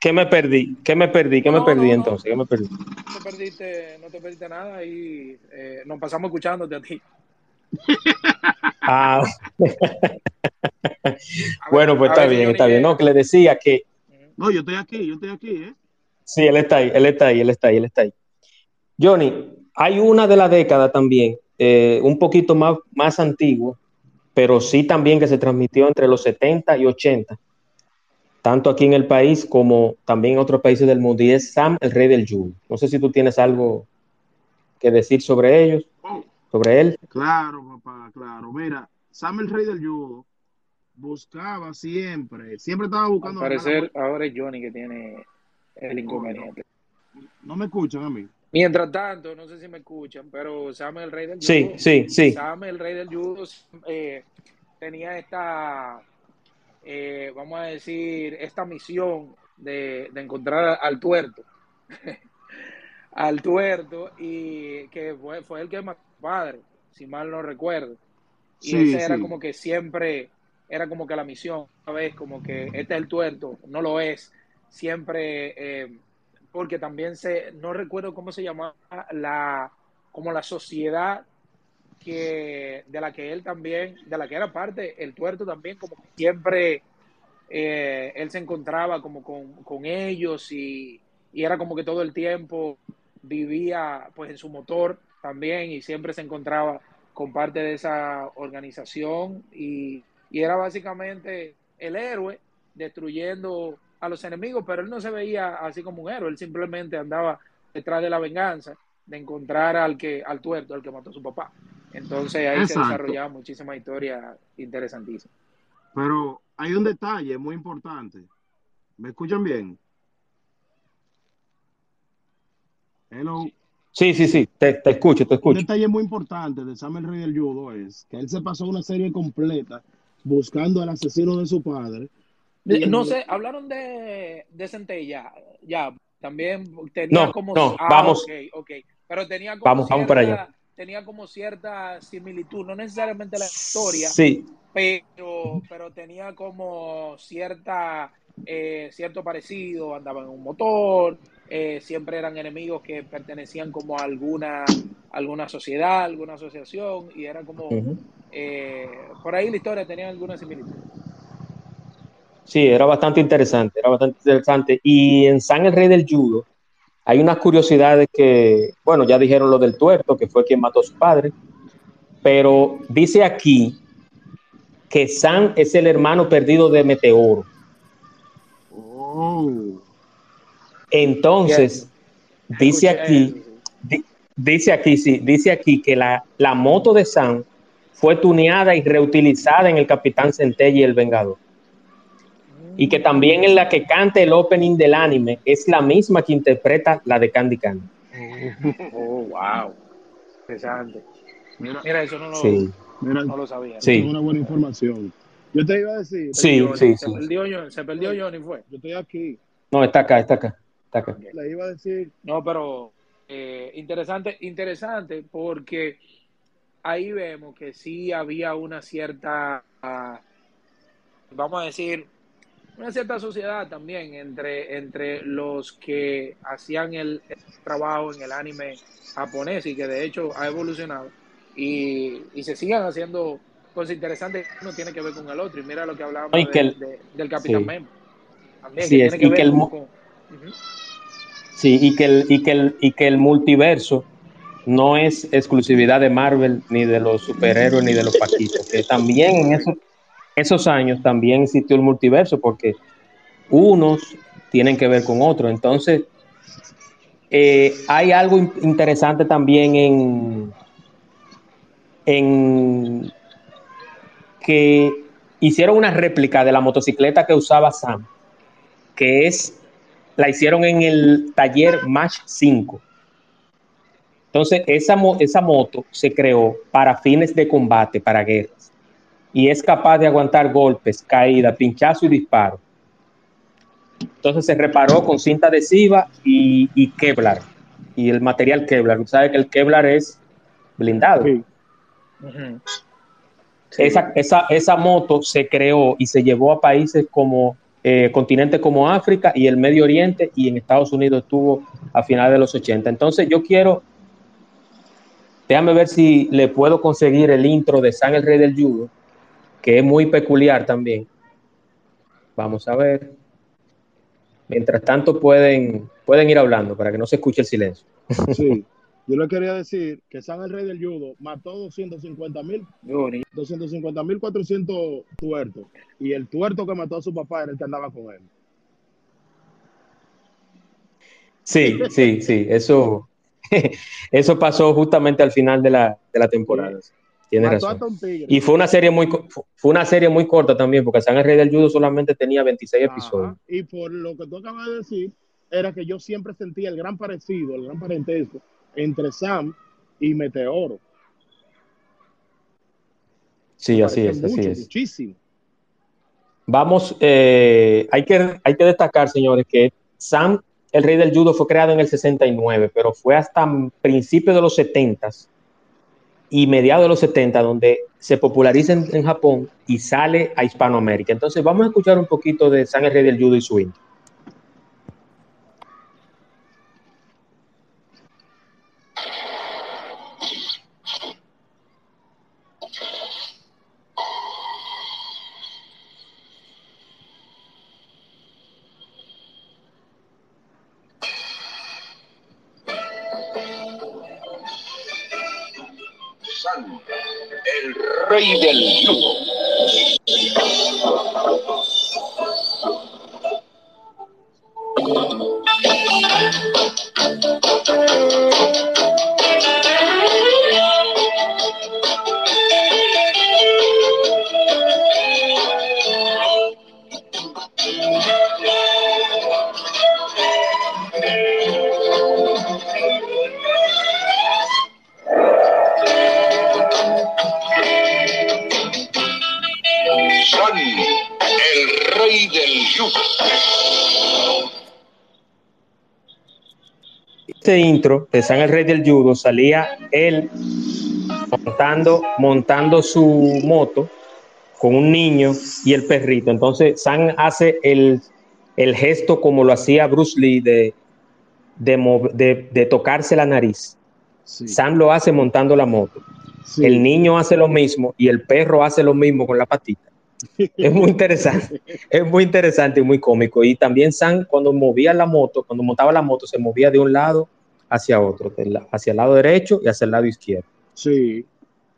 ¿Qué me perdí? ¿Qué me perdí? ¿Qué me perdí entonces? ¿Qué me perdí? no te perdiste, no te perdiste nada y eh, nos pasamos escuchándote a ti. Ah, <laughs> bueno, pues está bien, está bien. No, que le decía que. No, yo estoy aquí, yo estoy aquí, ¿eh? sí, él está ahí, él está ahí, él está ahí, él está ahí. Johnny, hay una de la década también, eh, un poquito más, más antiguo, pero sí también que se transmitió entre los 70 y 80, tanto aquí en el país como también en otros países del mundo, y es Sam, el rey del judo. No sé si tú tienes algo que decir sobre ellos, sobre él. claro, papá, claro. Mira, Sam el rey del judo buscaba siempre, siempre estaba Al buscando parecer ahora es Johnny que tiene el inconveniente. muerte. No me escuchan a mí. Mientras tanto, no sé si me escuchan, pero Sam el rey del judo. Sí, sí, sí. Sam el rey del judo eh, tenía esta, eh, vamos a decir, esta misión de, de encontrar al tuerto. <laughs> al tuerto y que fue, fue el que mató a su padre, si mal no recuerdo. Y Sí, esa era sí. como que siempre, era como que la misión, ¿sabes? Como que este es el tuerto, no lo es. Siempre, eh, porque también se, no recuerdo cómo se llamaba la, como la sociedad que, de la que él también, de la que era parte, el tuerto también, como que siempre eh, él se encontraba como con, con ellos y, y era como que todo el tiempo vivía pues en su motor también y siempre se encontraba con parte de esa organización y, y era básicamente el héroe destruyendo a los enemigos, pero él no se veía así como un héroe, él simplemente andaba detrás de la venganza, de encontrar al que, al tuerto, al que mató a su papá. Entonces ahí se desarrollaba muchísima historia interesantísima. Pero hay un detalle muy importante. ¿Me escuchan bien? Hello. Sí, sí, sí, te, te escucho, te Un escucho. detalle muy importante de Sam el Rey del Judo es que él se pasó una serie completa buscando al asesino de su padre. No sé, hablaron de, de Centella, ya, también tenía No, como... no, ah, vamos. pero tenía como Vamos, vamos para cierta- allá. Tenía como cierta similitud, no necesariamente la historia, Sí, pero, pero tenía como cierta, eh, cierto parecido, andaban en un motor, eh, siempre eran enemigos que pertenecían como a alguna, alguna sociedad, alguna asociación, y era como, eh, por ahí la historia tenía alguna similitud. Sí, era bastante interesante, era bastante interesante. Y en San el Rey del Judo hay unas curiosidades que, bueno, ya dijeron lo del tuerto, que fue quien mató a su padre, pero dice aquí que San es el hermano perdido de Meteoro. Oh, Entonces, dice aquí, di- dice aquí, sí, dice aquí que la, la moto de San fue tuneada y reutilizada en el Capitán Centella y el Vengador. Y que también en la que canta el opening del anime es la misma que interpreta la de Candy Candy. <laughs> Oh, wow. Interesante. mira, Mira, eso no lo, Sí, mira, no lo sabía. Sí. es una buena información. Yo te iba a decir, sí, Johnny, sí, se sí. perdió Johnny, se perdió Johnny, fue. yo estoy aquí. No, está acá, está acá, está acá. Le iba a decir, No, pero eh, interesante, interesante porque ahí vemos que sí había una cierta, ah, vamos a decir, una cierta sociedad también entre, entre los que hacían el, el trabajo en el anime japonés y que de hecho ha evolucionado y, y se sigan haciendo cosas interesantes que uno tiene que ver con el otro. Y mira lo que hablábamos de- el- de- del Capitán sí. Memo. También, Sí, que es- tiene que y ver que el. Sí, y que el, y que el, y que el multiverso no es exclusividad de Marvel, ni de los superhéroes, ni de los paquitos, que también en esos, esos años también existió el multiverso, porque unos tienen que ver con otros. Entonces, eh, hay algo in- interesante también en, que hicieron una réplica de la motocicleta que usaba Sam, que es la hicieron en el taller Match 5. Entonces, esa, mo- esa moto se creó para fines de combate, para guerras, y es capaz de aguantar golpes, caídas, pinchazo y disparo. Entonces se reparó con cinta adhesiva y, y Kevlar, y el material Kevlar. Usted sabe que el Kevlar es blindado. Sí. Esa, esa, esa moto se creó y se llevó a países como eh, continentes como África y el Medio Oriente y en Estados Unidos estuvo a finales de los 80. Entonces yo quiero, déjame ver si le puedo conseguir el intro de San el Rey del Judo, que es muy peculiar también. Vamos a ver. Mientras tanto pueden, pueden ir hablando para que no se escuche el silencio. Sí. Yo le quería decir que San el Rey del Judo mató 250 mil Qué bonito. 250 mil 400 tuertos. Y el tuerto que mató a su papá era el que andaba con él. Sí, sí, sí, eso, <laughs> eso pasó justamente al final de la, de la temporada. Tiene razón. Y fue una serie muy fue una serie muy corta también, porque San el Rey del Judo solamente tenía 26 Ajá. episodios. Y por lo que tú acabas de decir, era que yo siempre sentía el gran parecido, el gran parentesco entre Sam y Meteoro. Sí, así es, así es. Muchísimo. Vamos, eh, hay, que, hay que destacar, señores, que Sam, el Rey del Judo, fue creado en el 69, pero fue hasta principios de los 70 y mediados de los 70 donde se populariza en, Japón y sale a Hispanoamérica. Entonces, vamos a escuchar un poquito de el Rey del Judo y su. El rey del judo. Intro de San el Rey del Judo salía él montando, montando su moto con un niño y el perrito. Entonces, San hace el, el gesto como lo hacía Bruce Lee de, de, de- de tocarse la nariz. Sí. Sam lo hace montando la moto. Sí. El niño hace lo mismo y el perro hace lo mismo con la patita. <laughs> Es muy interesante, es muy interesante y muy cómico. Y también Sam, cuando movía la moto, cuando montaba la moto, se movía de un lado hacia otro, hacia el lado derecho y hacia el lado izquierdo. Sí.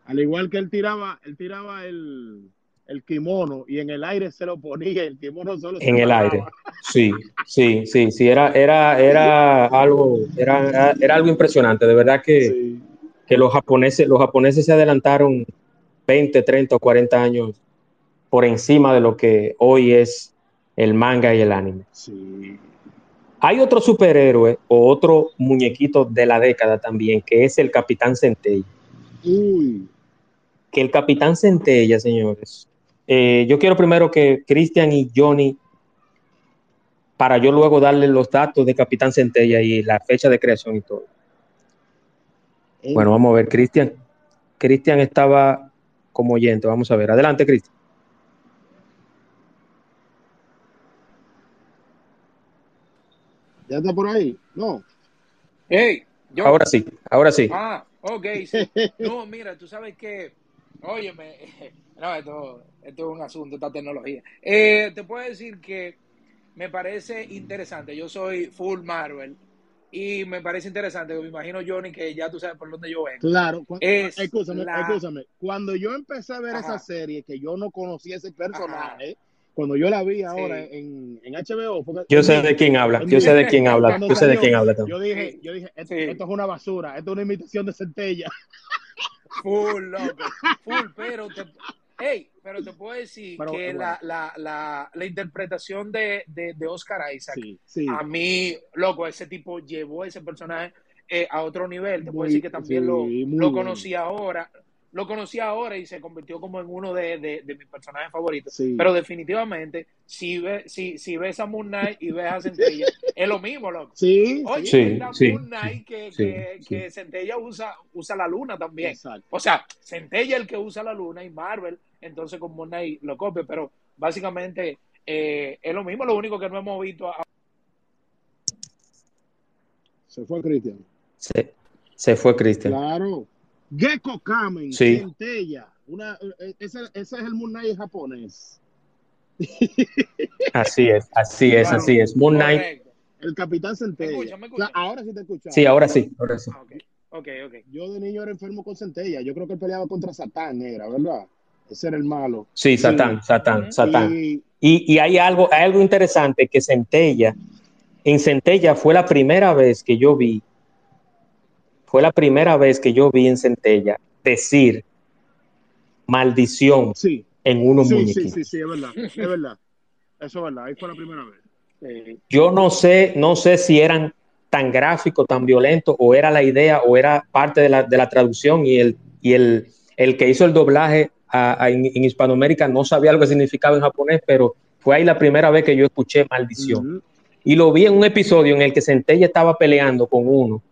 Al igual que él tiraba, él tiraba el, el kimono y en el aire se lo ponía, el kimono solo se En el paraba. aire. Sí, sí, sí, sí, era, era, era algo, era, era algo impresionante. De verdad que, Sí. que los japoneses, los japoneses se adelantaron 20, 30 o 40 años por encima de lo que hoy es el manga y el anime. Sí. Hay otro superhéroe o otro muñequito de la década también, que es el Capitán Centella. Uy. Que el Capitán Centella, señores. eh, yo quiero primero que Cristian y Johnny, para yo luego darle los datos de Capitán Centella y la fecha de creación y todo. Bueno, vamos a ver, Cristian. Cristian estaba como oyente, vamos a ver. Adelante, Cristian. ¿Ya está por ahí? No. Hey, yo. Ahora sí, ahora sí. Ah, ok, sí. No, mira, tú sabes que, óyeme, <laughs> no, esto, esto es un asunto, esta tecnología. Eh, te puedo decir que me parece interesante. Yo soy full Marvel y me parece interesante, me imagino, Johnny, que ya tú sabes por dónde yo vengo. Claro, cu- Es escúchame, la- escúchame. Cuando yo empecé a ver Ajá. esa serie, que yo no conocía ese personaje, cuando yo la vi ahora Sí. en, en HBO, porque- Yo sé de quién habla, yo sé de quién habla, yo sé de quién habla. Yo dije, yo dije, esto, Sí. esto es una basura, esto es una imitación de centella. <laughs> Full, loco, full, pero te, hey, pero te puedo decir Pero, que bueno. la, la, la, la interpretación de, de, de Oscar Isaac, Sí, sí. a mí, loco, ese tipo llevó ese personaje eh, a otro nivel. Te puedo decir que también sí, lo, lo conocí ahora. Lo conocí ahora y se convirtió como en uno de, de, de mis personajes favoritos. Sí. Pero definitivamente, si, ve, si, si ves a Moon Knight y ves a Centella, <laughs> es lo mismo, loco. Sí, Oye, Sí, es la sí, Moon Knight que, sí, que, sí. que Centella usa, usa la luna también. exacto. O sea, Centella es el que usa la luna y Marvel, entonces con Moon Knight lo copia, pero básicamente eh, es lo mismo, lo único que no hemos visto. a- Se fue Cristian. Se, se fue Cristian. Claro. Gecko Kamen, Sí. centella. Una, eh, ese, ese es el Moon Knight japonés. <laughs> Así es, así es, así es. Moon Knight. Correcto. El capitán centella. escucha, me escucha? Claro, ahora sí te escuchaba. Sí, ahora sí, ahora sí. Ah, Ok, ok, ok. Yo de niño era enfermo con centella. Yo creo que él peleaba contra Satán, negra, ¿verdad? Ese era el malo. Sí, Satán, Satán, Ujú. Satán. Y Y, y hay algo, hay algo interesante que Centella, en Centella fue la primera vez que yo vi, fue la primera vez que yo vi en Centella decir maldición sí, en unos sí, sí, muñequitos. sí, sí, es verdad. Es verdad. Eso es verdad. Ahí fue la primera vez. Eh, Yo no sé, no sé si eran tan gráficos, tan violentos, o era la idea, o era parte de la, de la traducción y el, y el, el que hizo el doblaje a- a- en, en Hispanoamérica no sabía lo que significaba en japonés, pero fue ahí la primera vez que yo escuché maldición. Y lo vi en un episodio en el que Centella estaba peleando con uno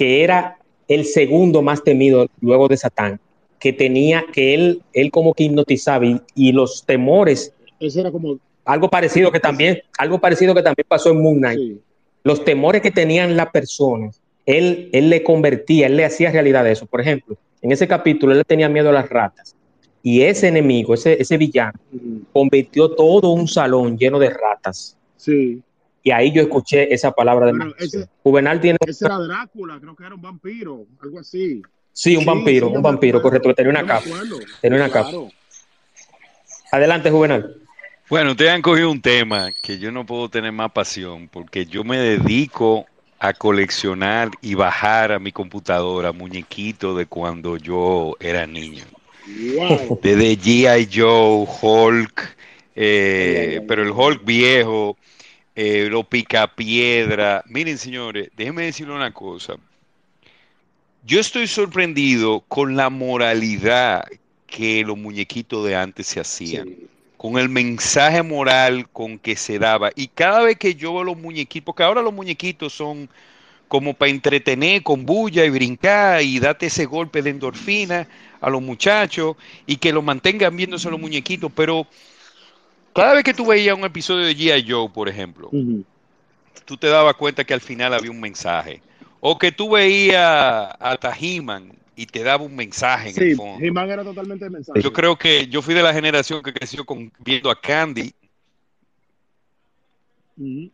que era el segundo más temido luego de Satán, que tenía, que él, él como que hipnotizaba y, y los temores, Ese era como. algo parecido que también, algo parecido que también pasó en Moon Knight, Sí. los temores que tenían las personas, él, él le convertía, él le hacía realidad eso. Por ejemplo, en ese capítulo él le tenía miedo a las ratas y ese enemigo, ese, ese villano, convirtió todo un salón lleno de ratas. Sí. Y ahí yo escuché esa palabra de ese- Juvenal tiene, Ese era Drácula, creo que era un vampiro, algo así. sí, un Sí, vampiro, sí, un vampiro, acuerdo. correcto, tenía una capa. Tenía una capa. Adelante, Juvenal. Bueno, ustedes han cogido un tema que yo no puedo tener más pasión porque yo me dedico a coleccionar y bajar a mi computadora muñequitos de cuando yo era niño. Wow. Desde G.I. Joe, Hulk, eh, pero el Hulk viejo, eh, los picapiedra. Miren, señores, déjenme decirle una cosa. Yo estoy sorprendido con la moralidad que los muñequitos de antes se hacían Sí. con el mensaje moral con que se daba. Y cada vez que yo veo los muñequitos, porque ahora los muñequitos son como para entretener con bulla y brincar y date ese golpe de endorfina a los muchachos y que lo mantengan viéndose los muñequitos, pero cada vez que tú veías un episodio de G.I. Joe, por ejemplo, tú te dabas cuenta que al final había un mensaje. O que tú veías hasta He-Man y te daba un mensaje en Sí, el fondo. He-Man era totalmente de mensaje. Yo creo que yo fui de la generación que creció con, viendo a Candy. Ujú.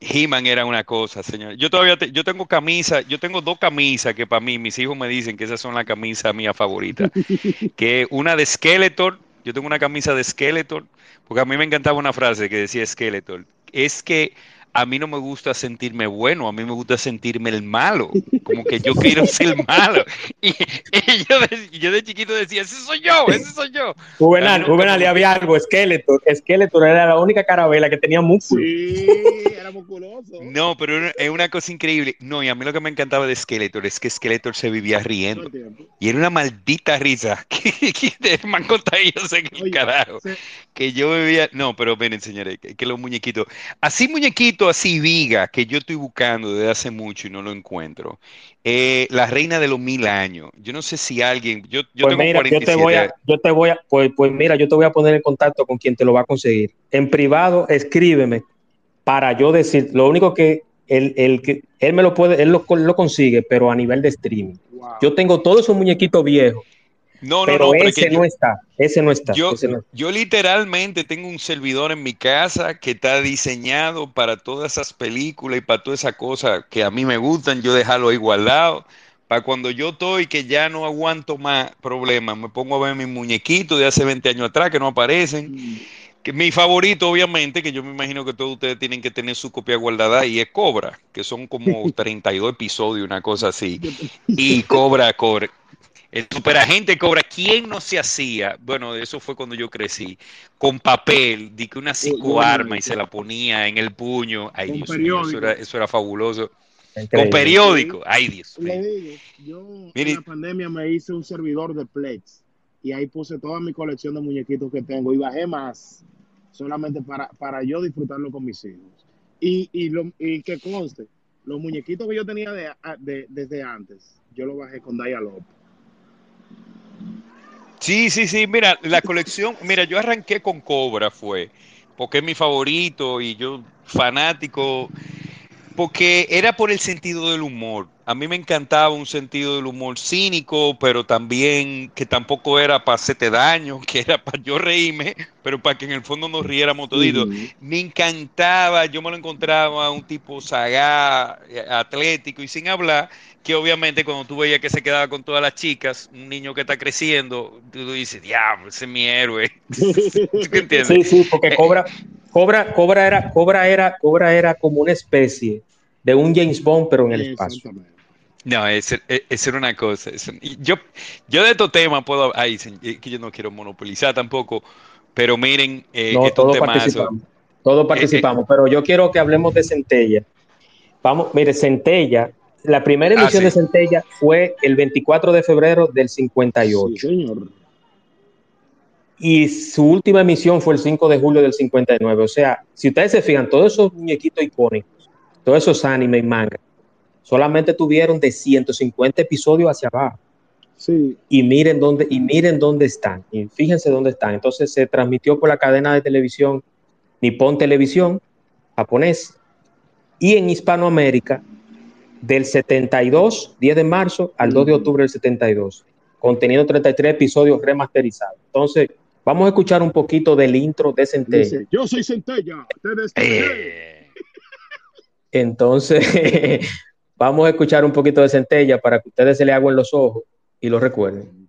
He-Man era una cosa, señor. Yo todavía te- yo tengo camisa, yo tengo dos camisas que para mí, mis hijos me dicen que esas son las camisas mías favoritas. <laughs> que una de Skeletor, yo tengo una camisa de Skeletor, porque a mí me encantaba una frase que decía Skeletor, es que a mí no me gusta sentirme bueno, a mí me gusta sentirme el malo, como que yo quiero <laughs> ser malo. Y, y yo, de, yo de chiquito decía, ese soy yo, ese soy yo. Juvenal, Juvenal, y había algo, Skeletor. Skeletor era la única carabela que tenía músculo. Sí, <laughs> era musculoso. No, pero es una cosa increíble. No, y a mí lo que me encantaba de Skeletor es que Skeletor se vivía riendo. Y era una maldita risa <laughs> de man en el Oye, carajo. se- Que yo vivía. No, pero miren, señores, que, que los muñequitos. Así muñequito, así viga, que yo estoy buscando desde hace mucho y no lo encuentro. Eh, la reina de los mil años. Yo no sé si alguien. Yo, yo Pues tengo mira, yo 47 te voy a, yo te voy a, pues, pues mira, yo te voy a poner en contacto con quien te lo va a conseguir. En privado, escríbeme para yo decir, lo único que él, él, que él me lo puede, él lo, lo consigue, pero a nivel de streaming. Wow. Yo tengo todos esos muñequitos viejos, No, no, pero no, pero es ese no yo, está, ese no está. yo, ese no yo literalmente tengo un servidor en mi casa que está diseñado para todas esas películas y para todas esas cosas que a mí me gustan, yo dejarlo ahí guardado. Para cuando yo estoy que ya no aguanto más problemas, me pongo a ver mis muñequitos de hace 20 años atrás que no aparecen. Mm. Que mi favorito, obviamente, que yo me imagino que todos ustedes tienen que tener su copia guardada, y es Cobra, que son como <laughs> 32 episodios, una cosa así. Y Cobra, Cobra. El superagente Cobra, ¿quién no se hacía? Bueno, eso fue cuando yo crecí, con papel, di que una psicoarma y se la ponía en el puño. Ay, Con Dios mío, eso era, eso era fabuloso. Con Increíble. periódico, ay, Dios Le mío. digo, yo Mire. en la pandemia me hice un servidor de Plex y ahí puse toda mi colección de muñequitos que tengo y bajé más solamente para, para yo disfrutarlo con mis hijos. Y, y, lo, y que conste, los muñequitos que yo tenía de, de- desde antes, yo los bajé con Dialog. Sí, sí, sí, mira, la colección, mira, yo arranqué con Cobra, fue, porque es mi favorito y yo fanático, porque era por el sentido del humor. A mí me encantaba un sentido del humor cínico, pero también que tampoco era para hacerte daño, <laughs> que era para yo reírme, pero para que en el fondo nos riéramos toditos. Me encantaba, yo me lo encontraba un tipo sagaz, eh, atlético y sin hablar, que obviamente cuando tú veías que se quedaba con todas las chicas, un niño que está creciendo, tú dices, diablo, ese es mi héroe. <laughs> ¿Tú qué entiendes? Sí, sí, porque Eh, Cobra, Cobra, Cobra era, Cobra era, Cobra era como una especie de un James Bond, pero en el espacio. No, ese, e- ese era una cosa. yo, yo de estos temas puedo, ay, eh, que yo no quiero monopolizar tampoco, pero miren, eh, No, es todos participamos. Todos participamos, pero yo quiero que hablemos de Centella. Vamos, mire, Centella, la primera Ah, emisión sí. de Centella fue el 24 de febrero del Sí, 58 señor. y su última emisión fue el 5 de julio del 59. O sea, si ustedes se fijan, todos esos muñequitos icónicos, todos esos anime y manga, solamente tuvieron de 150 episodios hacia abajo. Sí, y miren dónde y miren dónde están y fíjense dónde están. Entonces se transmitió por la cadena de televisión Nippon Televisión japonés y en Hispanoamérica del 72, 10 de marzo al 2 de octubre del 72, conteniendo 33 episodios remasterizados. Entonces, vamos a escuchar un poquito del intro de Centella. dice, yo soy Centella, te. Eh, Entonces, <laughs> <laughs> vamos a escuchar un poquito de Centella para que ustedes se le aguen los ojos y lo recuerden.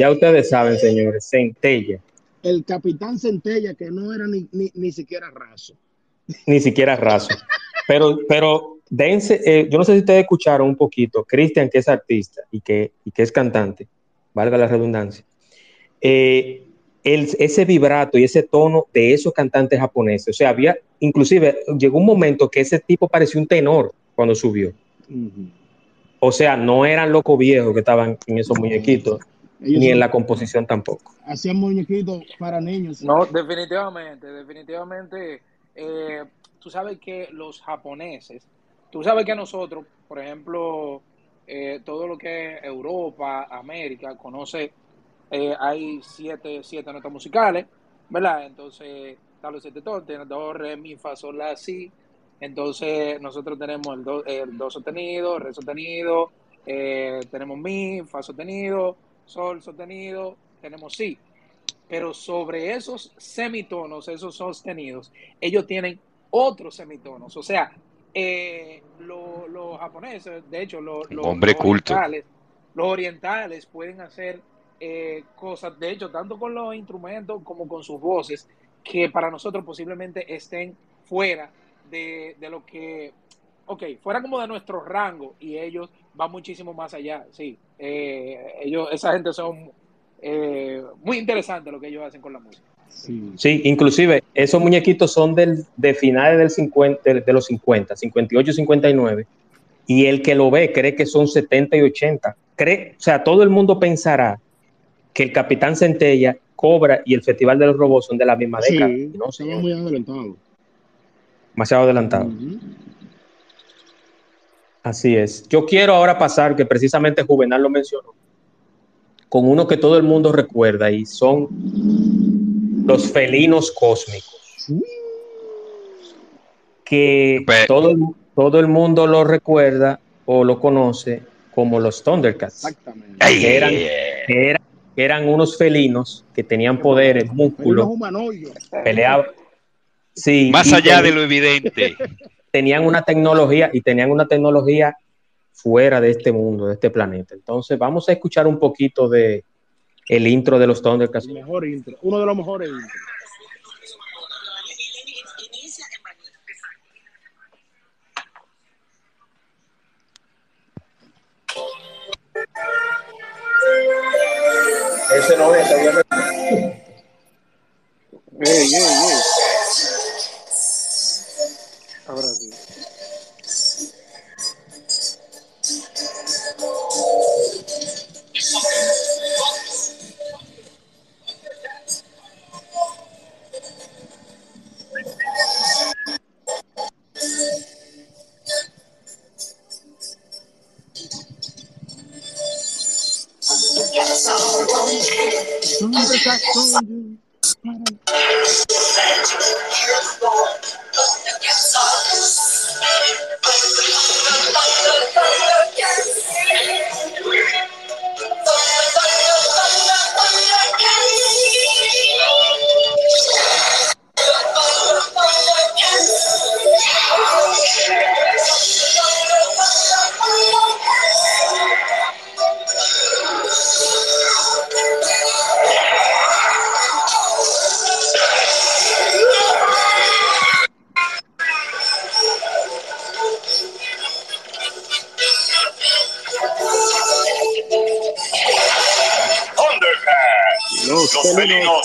Ya ustedes saben, señores, Centella, El capitán Centella, que no era ni, ni, ni siquiera raso. ni siquiera raso. Pero, pero dense, eh, yo no sé si ustedes escucharon un poquito, Cristian, que es artista y que, y que es cantante, valga la redundancia, eh, el- ese vibrato y ese tono de esos cantantes japoneses, o sea, había, inclusive, llegó un momento que ese tipo parecía un tenor cuando subió. O sea, no eran locos viejos que estaban en esos muñequitos, Ellos ni son- en la composición tampoco. hacían muñequitos para niños. No, definitivamente, definitivamente. eh, tú sabes que los japoneses, tú sabes que nosotros, por ejemplo, eh, todo lo que es Europa, América, conoce, eh, hay siete, siete notas musicales, ¿verdad? Entonces, están los siete tonos, tiene do, re, mi, fa, sol, la, si. Entonces, nosotros tenemos el do, el do sostenido, re sostenido, eh, tenemos mi, fa sostenido, sol sostenido, tenemos si. Pero sobre esos semitonos, esos sostenidos, ellos tienen otros semitonos. O sea, eh, lo- los japoneses, de hecho, lo- lo- hombre los culto. orientales, los orientales pueden hacer eh, cosas, de hecho, tanto con los instrumentos como con sus voces, que para nosotros posiblemente estén fuera de, de lo que, ok, fuera como de nuestro rango y ellos van muchísimo más allá, sí. Eh, ellos, esa gente son eh, muy interesantes lo que ellos hacen con la música. Sí. Sí, inclusive esos muñequitos son del, de finales del 50, de, de los 50, 58, 59, y el que lo ve cree que son 70 y 80. Cree, o sea, todo el mundo pensará que el Capitán Centella, Cobra y el Festival de los Robots son de la misma Sí, década. No, muy adelantado. demasiado adelantado. Ujú. Así es. Yo quiero ahora pasar, que precisamente Juvenal lo mencionó, con uno que todo el mundo recuerda y son los felinos cósmicos. Que todo, el- todo el mundo lo recuerda o lo conoce como los Thundercats, Exactamente. Que eran, que eran, que eran unos felinos que tenían poderes, músculos, peleaban. Sí, Más allá de lo evidente. <laughs> tenían una tecnología y tenían una tecnología fuera de este mundo, de este planeta. Entonces, vamos a escuchar un poquito de el intro de los Thundercats. El mejor intro. Uno de los mejores intros. Ese no es, Ey, ey, ey. Ahora sí. Thundercats.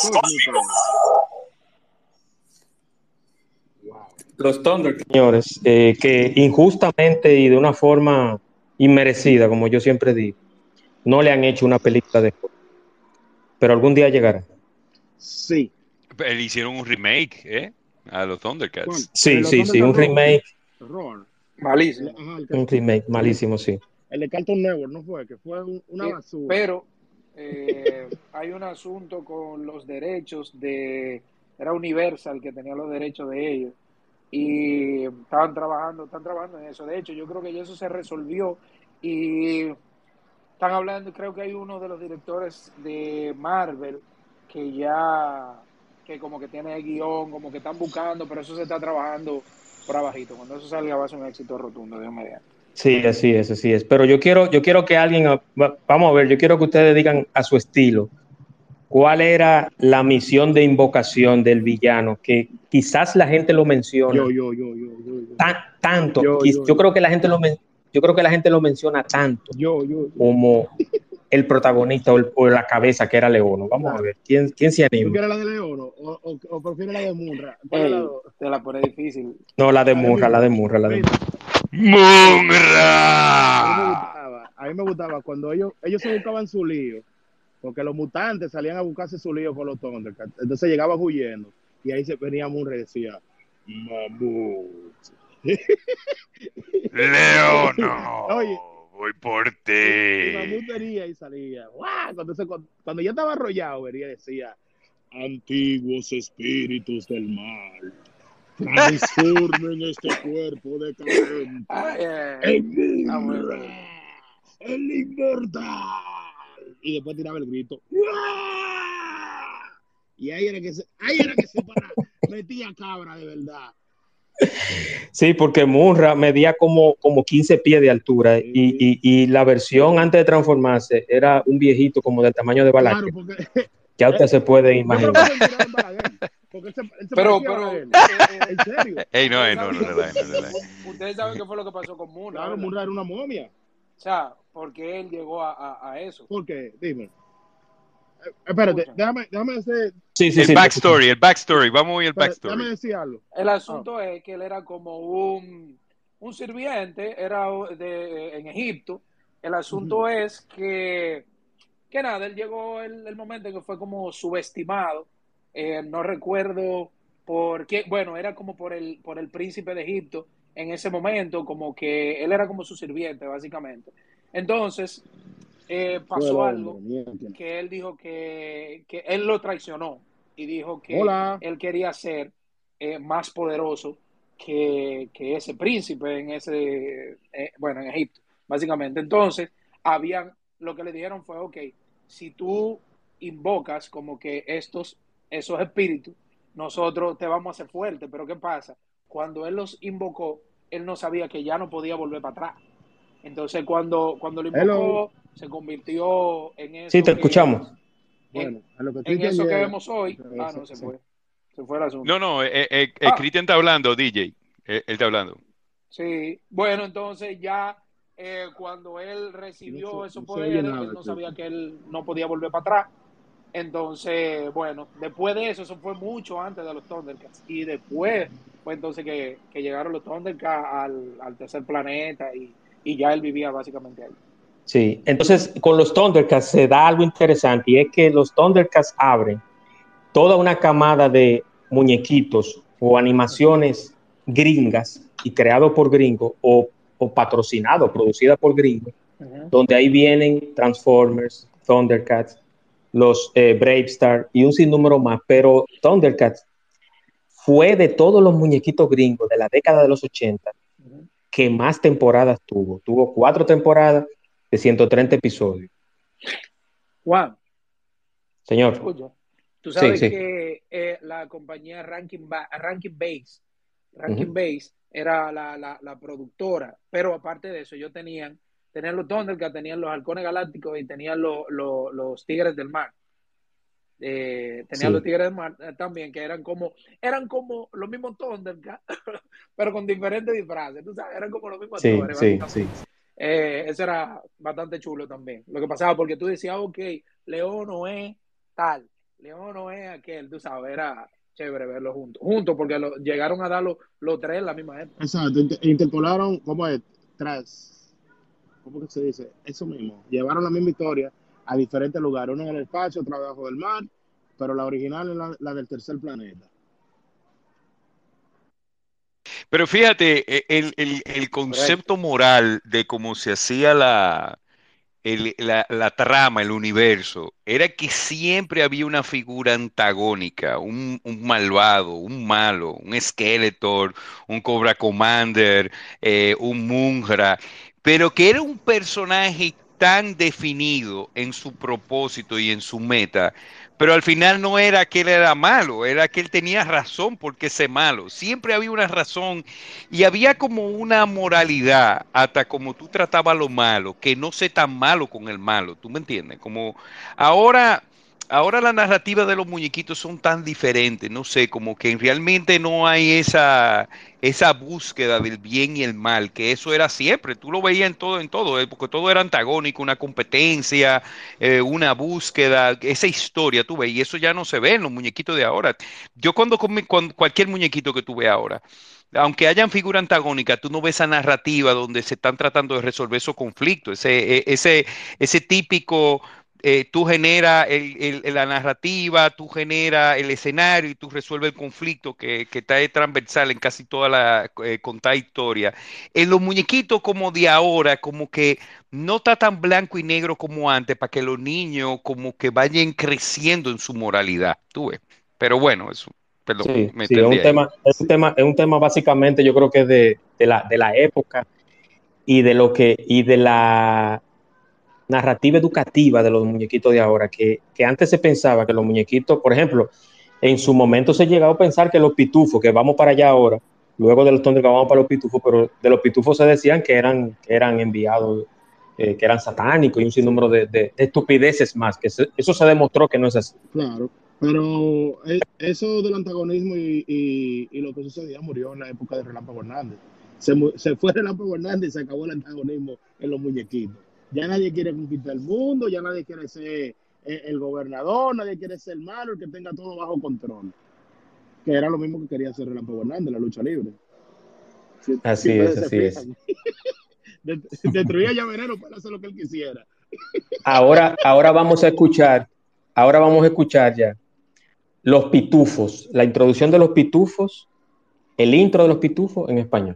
Cósmicos. Los Thundercats, señores, eh, que injustamente y de una forma inmerecida, como yo siempre digo, no le han hecho una película de pero algún día llegará. Sí. Le hicieron un remake, ¿eh? A los Thundercats. ¿Cuál? Sí, Los sí, sí, un remake, Roar. Malísimo. Ajá, un remake malísimo, sí. el de Cartoon Network, ¿no fue? Que fue un- una basura. Pero eh, hay un asunto con los derechos de. Era Universal que tenía los derechos de ellos. Y estaban trabajando, están trabajando en eso. De hecho, yo creo que eso se resolvió. Y están hablando, creo que hay uno de los directores de Marvel que ya. que como que tiene el guion, como que están buscando, pero eso se está trabajando por abajito. Cuando eso salga va a ser un éxito rotundo, Dios mediante. Sí, así es, así es. Pero yo quiero, yo quiero que alguien, va- vamos a ver, yo quiero que ustedes digan a su estilo cuál era la misión de invocación del villano, que quizás la gente lo menciona Yo, yo, yo, yo, yo, yo. tan- tanto. Yo, yo, yo yo. creo que la gente lo, yo creo que la gente lo menciona tanto Yo, yo. como el protagonista o, el- o la cabeza que era Leono. Vamos a ver, ¿quién, quién se ¿Tú anima? quieres la de León o, o, o prefieres la de es la te pone difícil. No, la de Murra, la de Murra, la de Murra. A mí me ¡Munra! gustaba, a mí me gustaba cuando ellos, ellos se buscaban su lío, porque los mutantes salían a buscarse su lío con los Thundercats. Entonces llegaban huyendo y ahí se venía Munra y decía, mamut. Leono, <laughs> Oye. voy por ti. Mamut venía y salía. ¡guau! Cuando, se- cuando ya estaba arrollado, venía y decía, antiguos espíritus del mal, transformen este cuerpo decadente Ay, eh, en ah, bueno. El inmortal. Y después tiraba el grito. Y ahí era que se, ahí era que se para, metía cabra de verdad. Sí, porque Munra medía como, como 15 pies de altura y, y- y la versión antes de transformarse era un viejito como del tamaño de Claro, Balaque. porque Ya usted se puede imaginar. en Balaguer, porque él se, él se Pero, a pero, Balaguer. <laughs> eh, eh, En serio. Ey, no, ustedes no, saben, no relaje, no relaje. ustedes saben qué fue lo que pasó con Munra, Claro. Munra era una momia. O sea, porque él llegó a, a, a eso. ¿Por qué? Dime. Eh, espérate, déjame, déjame decir, Sí, sí, El sí. backstory, el backstory, vamos a el espérate, déjame backstory. decir algo. El asunto es que él era como un, un sirviente, era de, en Egipto. El asunto es que, que nada, él llegó el, el momento en que fue como subestimado. Eh, no recuerdo por qué, bueno, era como por el, por el príncipe de Egipto en ese momento, como que él era como su sirviente, básicamente. Entonces, eh, pasó hombre, algo que él dijo que, que él lo traicionó y dijo que Hola. él quería ser eh, más poderoso que, que ese príncipe en ese, eh, bueno, en Egipto, básicamente. Entonces, habían, lo que le dijeron fue, ok, si tú invocas como que estos, esos espíritus, nosotros te vamos a hacer fuerte, pero ¿qué pasa? Cuando él los invocó, él no sabía que ya no podía volver para atrás. Entonces, cuando, cuando lo invocó, Hello. se convirtió en eso Sí, te que- escuchamos. Bueno, a lo que en eso que vemos hoy. Ah, se- no, se fue. Se fue el asunto. No, no, eh, eh, eh, Ah. Cristian está hablando, DJ. Eh, él está hablando. Sí. Bueno, entonces ya eh, cuando él recibió No esos no poderes, nada, él no sabía que él no podía volver para atrás. Entonces, bueno, después de eso, eso fue mucho antes de los Thundercats. Y después fue entonces que, que llegaron los Thundercats al, al tercer planeta y, y ya él vivía básicamente ahí. Sí, entonces con los Thundercats se da algo interesante y es que los Thundercats abren toda una camada de muñequitos o animaciones gringas y creados por gringos o, o patrocinados, producidas por gringos, donde ahí vienen Transformers, Thundercats, los eh, Bravestar y un sinnúmero más, pero Thundercats fue de todos los muñequitos gringos de la década de los 80 Ujú. que más temporadas tuvo. Tuvo cuatro temporadas de 130 episodios. Juan, Señor. Tú sabes sí. que eh, la compañía Ranking, Ba- Ranking Base, Ranking. Base era la, la, la productora, pero aparte de eso, ellos tenían, tenían los Thundercats, tenían los Halcones Galácticos y tenían los, los, los Tigres del Mar. Eh, tenían Sí. los Tigres del Mar eh, también, que eran como, eran como los mismos Thundercats, <laughs> pero con diferentes disfraces, tú sabes, eran como los mismos sí, actores, sí, básicamente. sí. Eh, eso era bastante chulo también. Lo que pasaba, porque tú decías, ok, León no es tal, León no es aquel, tú sabes, era chévere verlos juntos. Juntos, porque lo- llegaron a dar los, los tres en la misma época. Exacto, inter- interpolaron, ¿cómo es? Tras, ¿cómo que se dice? Eso mismo. Llevaron la misma historia a diferentes lugares, uno en el espacio, otro debajo del mar, pero la original es la, la del tercer planeta. Pero fíjate, e- el, el- el concepto moral de cómo se hacía la, el- la, la trama, el universo, era que siempre había una figura antagónica, un, un malvado, un malo, un Skeletor, un Cobra Commander, eh, un Mungra, pero que era un personaje tan definido en su propósito y en su meta, pero al final no era que él era malo, era que él tenía razón por qué ser malo. Siempre había una razón y había como una moralidad, hasta como tú tratabas lo malo, que no sé tan malo con el malo, ¿tú me entiendes? Como ahora, ahora la narrativa de los muñequitos son tan diferentes, no sé, como que realmente no hay esa, esa búsqueda del bien y el mal, que eso era siempre, tú lo veías en todo, en todo, eh, porque todo era antagónico, una competencia, eh, una búsqueda, esa historia, tú ves, y eso ya no se ve en los muñequitos de ahora. Yo cuando, cuando cualquier muñequito que tú ves ahora, aunque hayan figura antagónica, tú no ves esa narrativa donde se están tratando de resolver esos conflictos, ese, e- ese, ese típico, eh, tú generas el- el- la narrativa, tú generas el escenario y tú resuelves el conflicto que, que está transversal en casi toda la eh, contada historia. En los muñequitos como de ahora, como que no está tan blanco y negro como antes, para que los niños como que vayan creciendo en su moralidad, tú ves. Pero bueno, eso, perdón, Sí, me sí, es un tema, es un tema, es un tema básicamente, yo creo que es de, de la, de la época y de lo que, y de la narrativa educativa de los muñequitos de ahora, que, que antes se pensaba que los muñequitos, por ejemplo, en su momento se llegaba a pensar que los pitufos, que vamos para allá ahora, luego de los Thundercats vamos para los pitufos, pero de los pitufos se decían que eran, que eran enviados, eh, que eran satánicos y un sinnúmero de, de- de estupideces más, que se- eso se demostró que no es así. Claro, pero eh, eso del antagonismo y, y- lo que sucedía murió en la época de Relámpago Hernández. Se, se fue Relámpago Hernández y se acabó el antagonismo en los muñequitos. Ya nadie quiere conquistar el mundo, ya nadie quiere ser eh, el gobernador, nadie quiere ser malo, el que tenga todo bajo control. Que era lo mismo que quería hacer Relámpago Hernández, la lucha libre. Si, Así si es, así es. <laughs> Destruía a Llaverero para hacer lo que él quisiera. Ahora, ahora vamos a escuchar, ahora vamos a escuchar ya los pitufos, la introducción de los pitufos, el intro de los pitufos en español.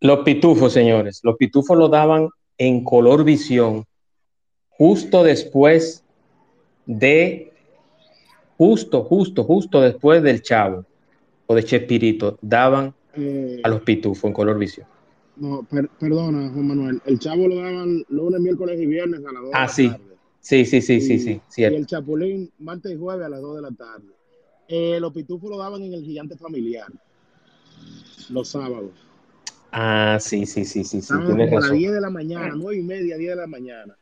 Los pitufos, señores, los pitufos lo daban en color visión justo después de, justo, justo, justo después del Chavo o de Chespirito, daban Eh, a los pitufos en color visión. No, per- perdona, Juan Manuel. El chavo lo daban lunes, miércoles y viernes a las 2 de Ah, la sí, tarde. sí, sí, sí, sí, sí, y el chapulín, martes y jueves a las 2 de la tarde. Eh, los pitufos lo daban en el gigante familiar, los sábados. Ah, sí, sí, sí, sí, sí, a las razón. 10 de la mañana, 9 y media, 10 de la mañana.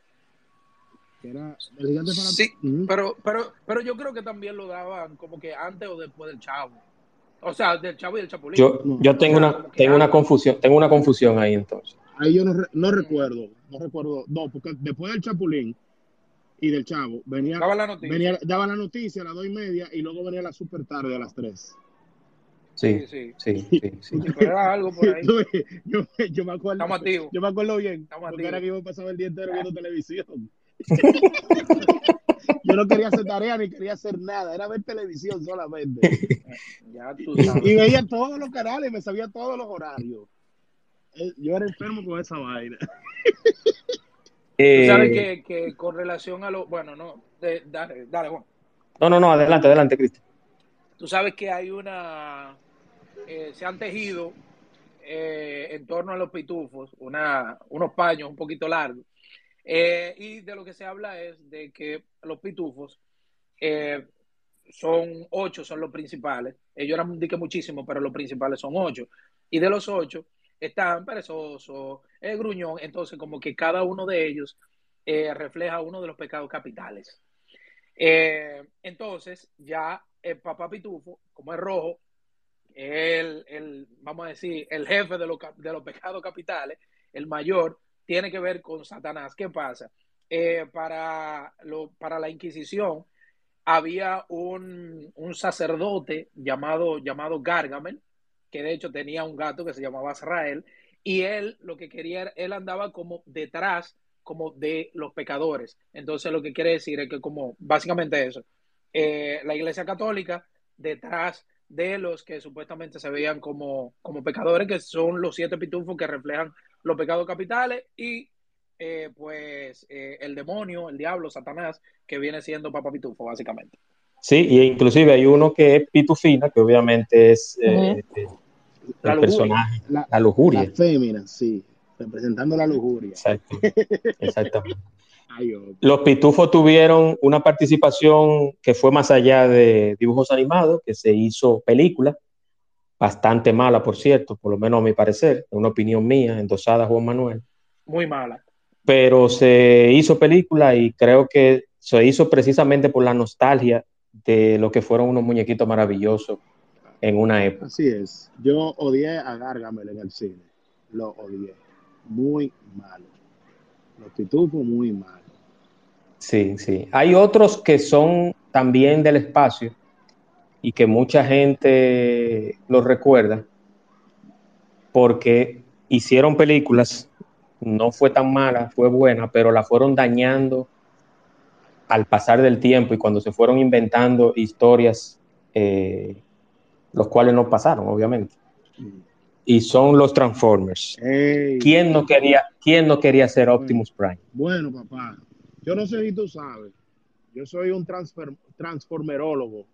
Era el gigante familiar. Sí, pero, pero, pero yo creo que también lo daban como que antes o después del Chavo. O sea, del Chavo y del Chapulín. Yo, yo O tengo sea, una, tengo una confusión, tengo una confusión ahí entonces. ahí yo no, re- no recuerdo, no recuerdo, no, porque después del chapulín y del chavo, venía, Daba la noticia. venía, daba la noticia a las 2 y media y luego venía la super tarde a las 3. Sí, Sí, sí. sí, <laughs> sí, algo por ahí. <laughs> Yo, yo me acuerdo, Estamos activos. yo me acuerdo bien, Estamos porque era que yo pasaba el día entero viendo <laughs> televisión. yo no quería hacer tarea ni quería hacer nada, era ver televisión solamente. Ya tú Y, y sabes. veía todos los canales, me sabía todos los horarios. Eh, Yo era enfermo con esa vaina. Tú sabes Eh, que, que con relación a lo. Bueno, no. de- dale, dale, Juan. no, no, no, adelante, adelante, Cristian. Tú sabes que hay una. Eh, se han tejido eh, en torno a los pitufos una, unos paños un poquito largos. Eh, y de lo que se habla es de que los pitufos son ocho, son los principales. Ellos eran que muchísimos, pero los principales son ocho. Y de los ocho están perezoso, el gruñón. Entonces, como que cada uno de ellos refleja uno de los pecados capitales. Entonces, ya el papá pitufo, como es rojo, el, el, vamos a decir, el jefe de, los de los pecados capitales, el mayor, tiene que ver con Satanás. ¿Qué pasa? Eh, para, lo, para la Inquisición había un, un sacerdote llamado, llamado que de hecho tenía un gato que se llamaba Azrael, y él lo que quería, él andaba como detrás como de los pecadores. Entonces lo que quiere decir es que como básicamente eso, eh, la Iglesia Católica detrás de los que supuestamente se veían como, como pecadores, que son los siete pitufos que reflejan los pecados capitales y eh, pues eh, el demonio, el diablo, Satanás, que viene siendo Papa Pitufo, básicamente. Sí, y inclusive hay uno que es pitufina, que obviamente es eh, eh, La el lujuria, personaje, la, la la lujuria. fémina, sí, representando la lujuria. Exacto, <laughs> exactamente. Oh, Los Pitufos tuvieron una participación que fue más allá de dibujos animados, que se hizo película, bastante mala, por cierto, por lo menos a mi parecer, una opinión mía, endosada a Juan Manuel, Muy mala. pero se hizo película y creo que se hizo precisamente por la nostalgia de lo que fueron unos muñequitos maravillosos en una época. así es. Yo odié a Gargamel en el cine. Lo odié. Muy malo. Los pitufos, muy malo. Sí, sí. Hay otros que son también del espacio y que mucha gente los recuerda porque hicieron películas, no fue tan mala, fue buena, pero la fueron dañando al pasar del tiempo y cuando se fueron inventando historias, eh, los cuales no pasaron, obviamente. Y son los Transformers. Ey, ¿Quién no quería, quién no quería ser Optimus Prime? bueno, papá. Yo no sé si tú sabes. Yo soy un transfer, transformerólogo.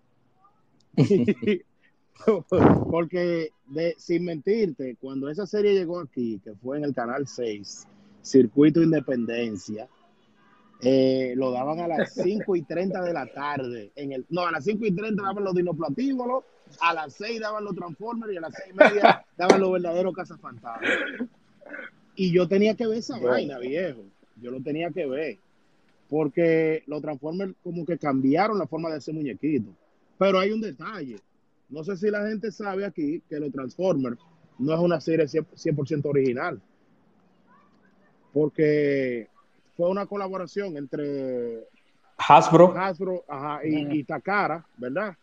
<laughs> Porque, de, sin mentirte, cuando esa serie llegó aquí, que fue en el Canal 6, Circuito Independencia, eh, lo daban a las 5 y 30 de la tarde. En el, no, a las 5 y 30 daban los dinoplatívolos, a las 6 daban los Transformers y a las 6 y media daban los verdaderos cazafantasmas. Y yo tenía que ver esa vaina, viejo. Yo lo tenía que ver. Porque los Transformers como que cambiaron la forma de hacer muñequitos. Pero hay un detalle. No sé si la gente sabe aquí que los Transformers no es una serie 100%, 100% original. Porque fue una colaboración entre Hasbro, Hasbro ajá, y, Takara, ¿verdad?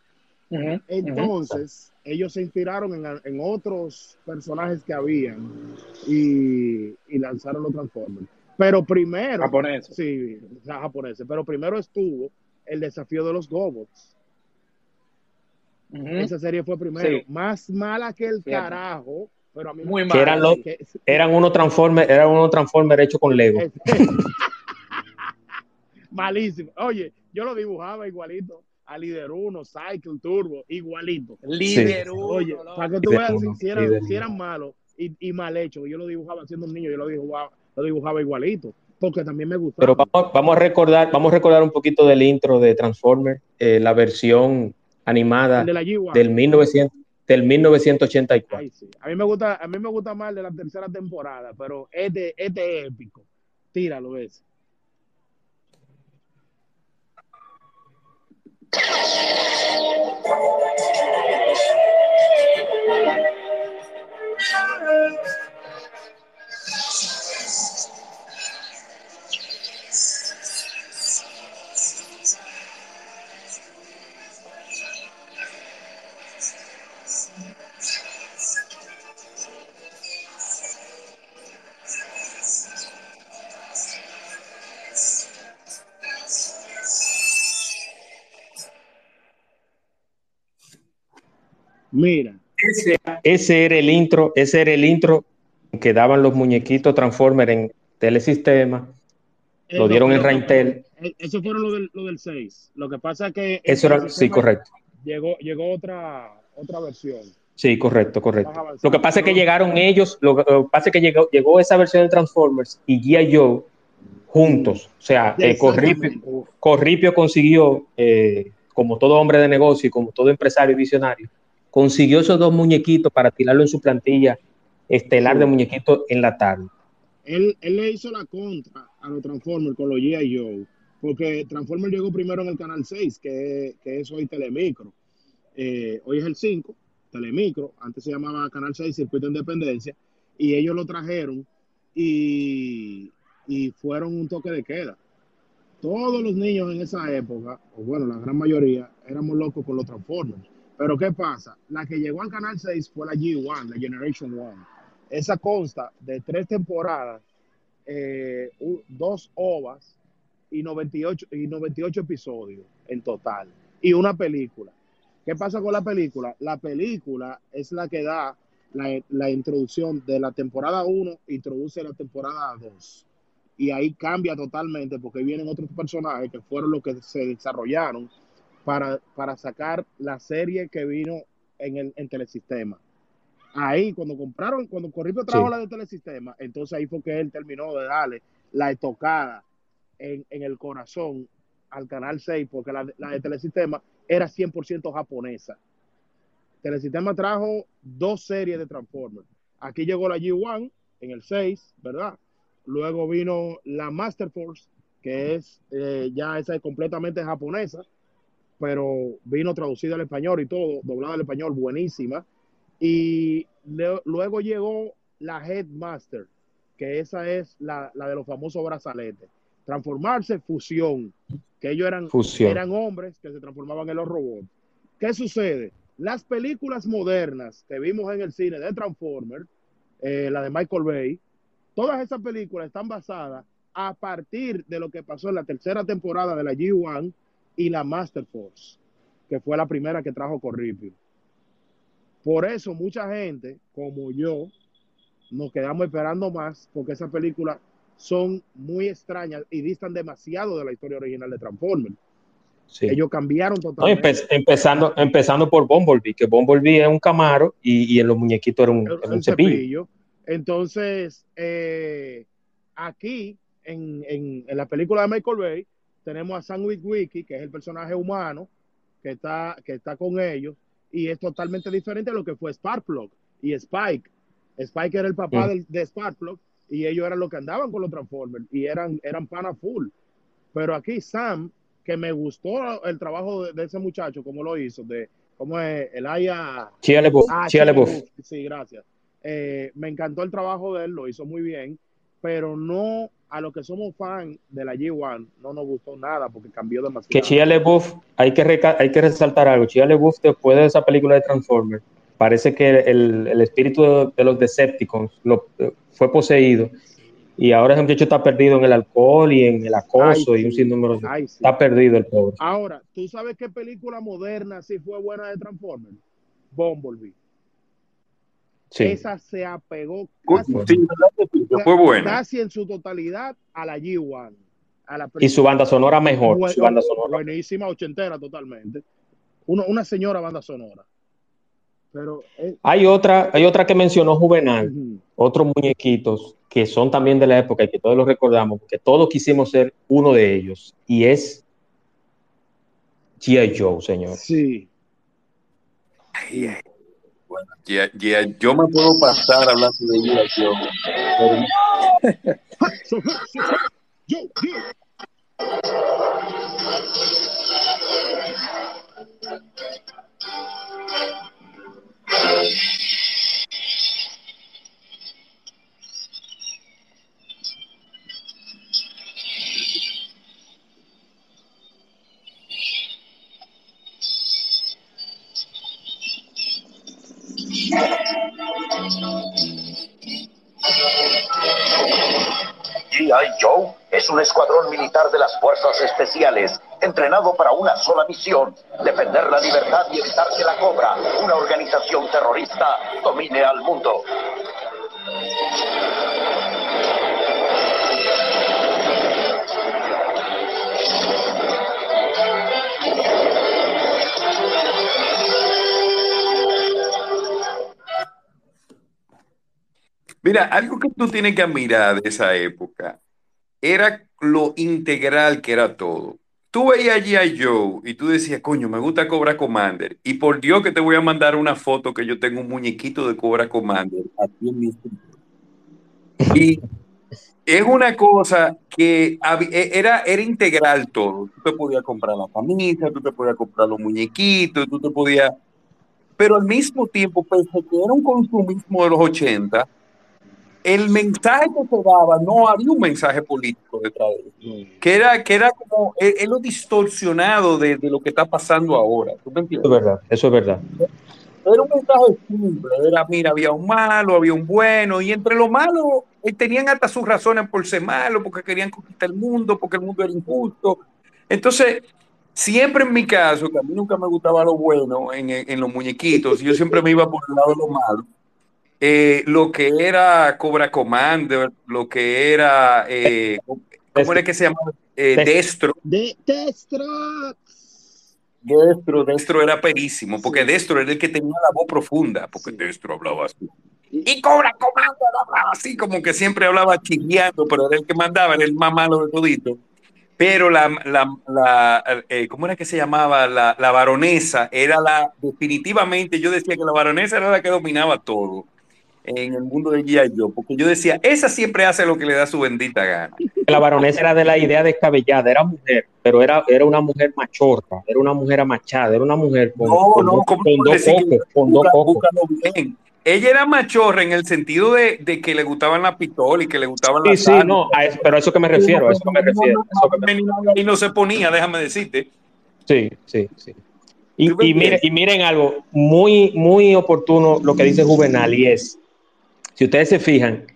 Entonces, ellos se inspiraron en, en otros personajes que habían y, y lanzaron los Transformers. Pero primero, Japonés. sí, o sea, japoneses, pero primero estuvo el desafío de los Gobots. Esa serie fue primero. Sí, Más mala que el cierto. carajo, pero a mí me Muy que eran mala, los, sí. que eran unos Transformers, eran unos Transformers hechos con Lego. <laughs> malísimo. Oye, yo lo dibujaba igualito a Líder 1, Cycle, Turbo, igualito. Sí, Líder Oye, uno, para que tú veas si, uno, si eran, si uno. eran malos y, y mal hechos, yo lo dibujaba siendo un niño, yo lo dibujaba, lo dibujaba igualito, porque también me Pero gustaba. vamos, vamos a recordar, vamos a recordar un poquito del intro de Transformers, eh, la versión animada de la G1. del 1900, del 1984. Ay, sí. A mí me gusta, a mí me gusta más de la tercera temporada, pero este, este es épico. Tíralo, ves. Mira, Ese, ese era el intro, ese era el intro que daban los muñequitos Transformers en Telesistema, eh, lo dieron en Raintel. eh, eso fueron lo del, lo del 6. Lo que pasa es que Eso era, sí, correcto. llegó, llegó otra, otra versión, Sí, correcto, correcto. Lo que pasa es que llegaron ellos, lo que pasa es que llegó, llegó esa versión de Transformers y G.I. Joe juntos. O sea, eh, Corripio. Corripio consiguió, eh, como todo hombre de negocio y como todo empresario visionario, consiguió esos dos muñequitos para tirarlo en su plantilla estelar de muñequitos en la tarde. Él, él le hizo la contra a los Transformers con los G.I. Joe, porque Transformers llegó primero en el canal 6, que, que es hoy Telemicro. Eh, hoy es el 5, Telemicro, antes se llamaba Canal 6, Circuito de Independencia, y ellos lo trajeron y, y fueron un toque de queda. Todos los niños en esa época, o bueno, la gran mayoría, éramos locos con los Transformers. Pero ¿qué pasa? La que llegó al Canal 6 fue la G1, la Generation 1. Esa consta de tres temporadas, eh, dos ovas y 98, y 98 episodios en total. Y una película. ¿Qué pasa con la película? La película es la que da la, la introducción de la temporada 1, introduce la temporada 2. Y ahí cambia totalmente porque vienen otros personajes que fueron los que se desarrollaron para, para sacar la serie que vino en el en telesistema. Ahí, cuando compraron, cuando Corripio trajo Sí. la de Telesistema, entonces ahí fue que él terminó de darle la estocada en, en el corazón al Canal 6, porque la, de- la de Telesistema era 100% japonesa. Telesistema trajo dos series de Transformers. Aquí llegó la G1 en el 6, ¿verdad? Luego vino la Master Force, que es eh, ya esa es completamente japonesa, pero vino traducida al español y todo, doblada al español, buenísima. Y le- luego llegó la Headmaster, que esa es la, la de los famosos brazaletes. Transformarse, fusión, que ellos eran, Fusión. eran hombres que se transformaban en los robots. ¿Qué sucede? Las películas modernas que vimos en el cine de Transformers, eh, la de Michael Bay, todas esas películas están basadas a partir de lo que pasó en la tercera temporada de la G1 y la Master Force, que fue la primera que trajo Corripio. Por eso mucha gente, como yo, nos quedamos esperando más, porque esas películas son muy extrañas y distan demasiado de la historia original de Transformers. Sí. Ellos cambiaron No, totalmente. empe- empezando, empezando por Bumblebee, que Bumblebee es un camaro y, y en los muñequitos era un, el, era el un cepillo. cepillo. Entonces, eh, aquí, en, en- en la película de Michael Bay, tenemos a Sam Witwicky, que es el personaje humano que está, que está con ellos, y es totalmente diferente a lo que fue Sparkplug y Spike. Spike era el papá Mm. del- de Sparkplug, y ellos eran los que andaban con los Transformers, y eran, eran pana full. Pero aquí Sam, que me gustó el trabajo de, de ese muchacho, como lo hizo, de cómo es el Aya... LaBeouf, Ah, Sí, gracias. Eh, me encantó el trabajo de él, lo hizo muy bien, pero no a los que somos fan de la G1 no nos gustó nada porque cambió Que demasiado. Shia LaBeouf, hay que, hay que resaltar algo. Shia LaBeouf, después de esa película de Transformers, parece que el, el espíritu de, de los Decepticons lo, fue poseído y ahora ese muchacho está perdido en el alcohol y en el acoso Ay, y un sinnúmero de... Ay, sí. Está perdido el pobre. Ahora, ¿tú sabes qué película moderna sí fue buena de Transformers? Bumblebee. Sí. Esa se apegó casi, Sí, ¿verdad que sí? Que fue buena. casi en su totalidad a la G1. A la Y su banda sonora mejor. Buen- Su banda sonora. buenísima, ochentera totalmente. Uno- una señora banda sonora. Pero eh, Hay otra, hay otra que mencionó Juvenal, otros muñequitos que son también de la época y que todos los recordamos, porque todos quisimos ser uno de ellos, y es G.I. Joe, señor. sí. Ay, ay. Bueno, G.I. G.I. yo me puedo pasar hablando de. Joe, pero un escuadrón militar de las fuerzas especiales, entrenado para una sola misión, defender la libertad y evitar que la Cobra, una organización terrorista, domine al mundo. Mira, algo que tú tienes que admirar de esa época era lo integral que era todo. Tú veías a G.I. Joe y tú decías, coño, me gusta Cobra Commander. Y por Dios que te voy a mandar una foto que yo tengo un muñequito de Cobra Commander. <laughs> Y es una cosa que e- era, era integral todo. Tú te podías comprar la camisa, tú te podías comprar los muñequitos, tú te podías... Pero al mismo tiempo, pese a que era un consumismo de los 80, el mensaje que se daba, no había un mensaje político detrás de eso. Que era, que era como, es, lo distorsionado de, de lo que está pasando ahora. ¿Tú me Eso entiendes? es verdad, eso es verdad. Era un mensaje simple, era, mira, había un malo, había un bueno, y entre los malos eh, tenían hasta sus razones por ser malos, porque querían conquistar el mundo, porque el mundo era injusto. Entonces, siempre en mi caso, que a mí nunca me gustaba lo bueno en, en- en los muñequitos, yo siempre me iba por el lado de lo malo. Eh, lo que era Cobra Commander, lo que era, eh, ¿cómo era que se llamaba? Eh, Destro. Destro. De Destruct. Destro, Destro era perísimo, porque Destro era el que tenía la voz profunda, porque Destro hablaba así. Y Cobra Comando hablaba así, como que siempre hablaba chilleando, pero era el que mandaba, era el más malo de todito. Pero la, la, la eh, ¿cómo era que se llamaba? La, la baronesa era la, definitivamente, yo decía que la baronesa era la que dominaba todo en el mundo de G.I. Joe, porque yo decía, esa siempre hace lo que le da su bendita gana. La baronesa era de la idea descabellada, era mujer, pero era, era una mujer machorra, era una mujer amachada, era una mujer con, No, con no, dos, ¿cómo con dos cocos, con dos cocos. bien. Ella era machorra en el sentido de, de que le gustaban las pistolas y que le gustaban Sí, las sí, armas. no, a eso- pero a eso que me refiero, a eso que me refiero. a eso que me- Y no se ponía, déjame decirte. Sí, sí, sí. Y, ¿Tú me y miren, y miren algo muy, muy oportuno lo que dice Juvenal y es, si ustedes se fijan,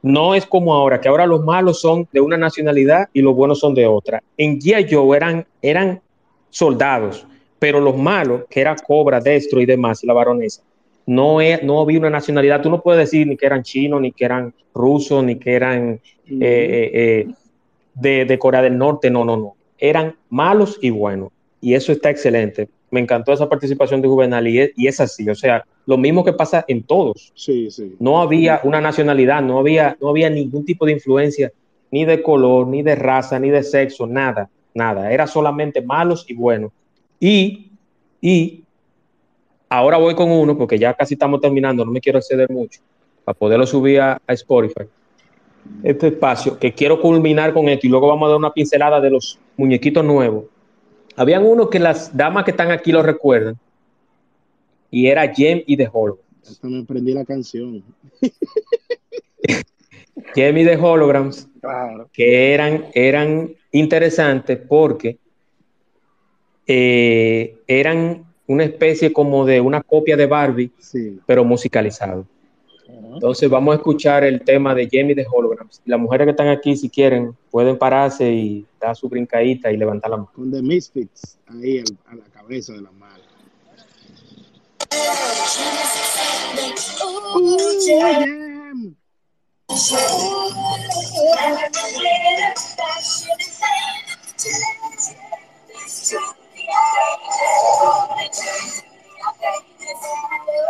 no es como ahora, que ahora los malos son de una nacionalidad y los buenos son de otra. En G.I. Joe eran, eran soldados, pero los malos, que era Cobra, Destro y demás, y la baronesa, no, es, no había una nacionalidad. Tú no puedes decir ni que eran chinos, ni que eran rusos, ni que eran eh, eh, eh, de, de Corea del Norte, no, no, no. Eran malos y buenos. Y eso está excelente. Me encantó esa participación de Juvenal y es, y es así. O sea, lo mismo que pasa en todos. Sí, sí. No había una nacionalidad, no había, no había ningún tipo de influencia, ni de color, ni de raza, ni de sexo, nada, nada. Era solamente malos y buenos. Y, y ahora voy con uno, porque ya casi estamos terminando, no me quiero exceder mucho, para poderlo subir a, a Spotify. Este espacio, que quiero culminar con esto y luego vamos a dar una pincelada de los muñequitos nuevos. Habían uno que las damas que están aquí lo recuerdan, y era Jem y The Hollow. Hasta me aprendí la canción. <laughs> Jem y The Holograms, Claro. que eran, eran interesantes porque eh, eran una especie como de una copia de Barbie, Sí. pero musicalizado. Entonces vamos a escuchar el tema de Jamie de Holograms. Las mujeres que están aquí, si quieren, pueden pararse y dar su brincadita y levantar la mano. Con The Misfits ahí al- a la cabeza de la mala. Jimmy's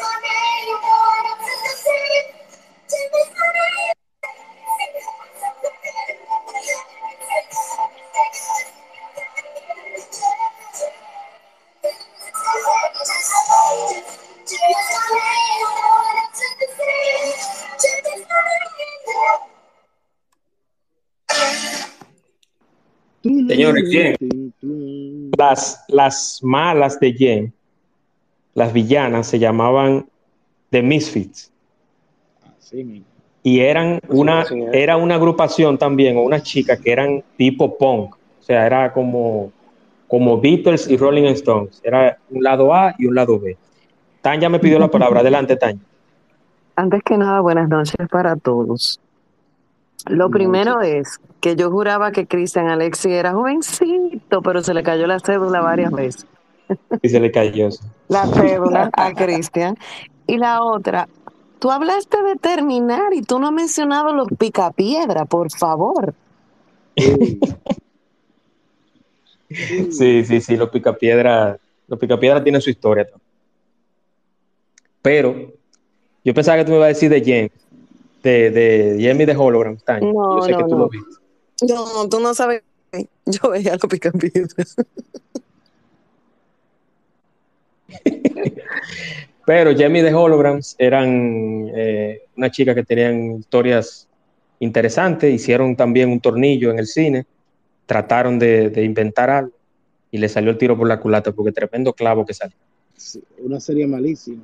my name, Lord, I'm in the Señores, Jen, las, las malas de Jen, las villanas, se llamaban The Misfits. Y eran una, era una agrupación también, o unas chicas que eran tipo punk, o sea, era como, como Beatles y Rolling Stones, era un lado A y un lado B. Tanya me pidió la palabra, adelante Tanya. Antes que nada, buenas noches para todos. Lo primero es que yo juraba que Cristian Alexi era jovencito, pero se le cayó la cédula varias veces. Y se le cayó. <laughs> La cédula a Cristian. Y la otra, tú hablaste de terminar y tú no has mencionado los picapiedra, por favor. <laughs> Sí, sí, sí, los picapiedras, los picapiedras tienen su historia. también. Pero yo pensaba que tú me ibas a decir de Jen, de, de Jamie de Hologram. No, yo sé que no, tú no. lo viste. No, tú no sabes. Yo veía los <laughs> picapiedras. Pero Jamie de Holograms eran eh, una chica que tenían historias interesantes, hicieron también un tornillo en el cine, trataron de, de inventar algo y le salió el tiro por la culata porque tremendo clavo que salió. sí, una serie malísima.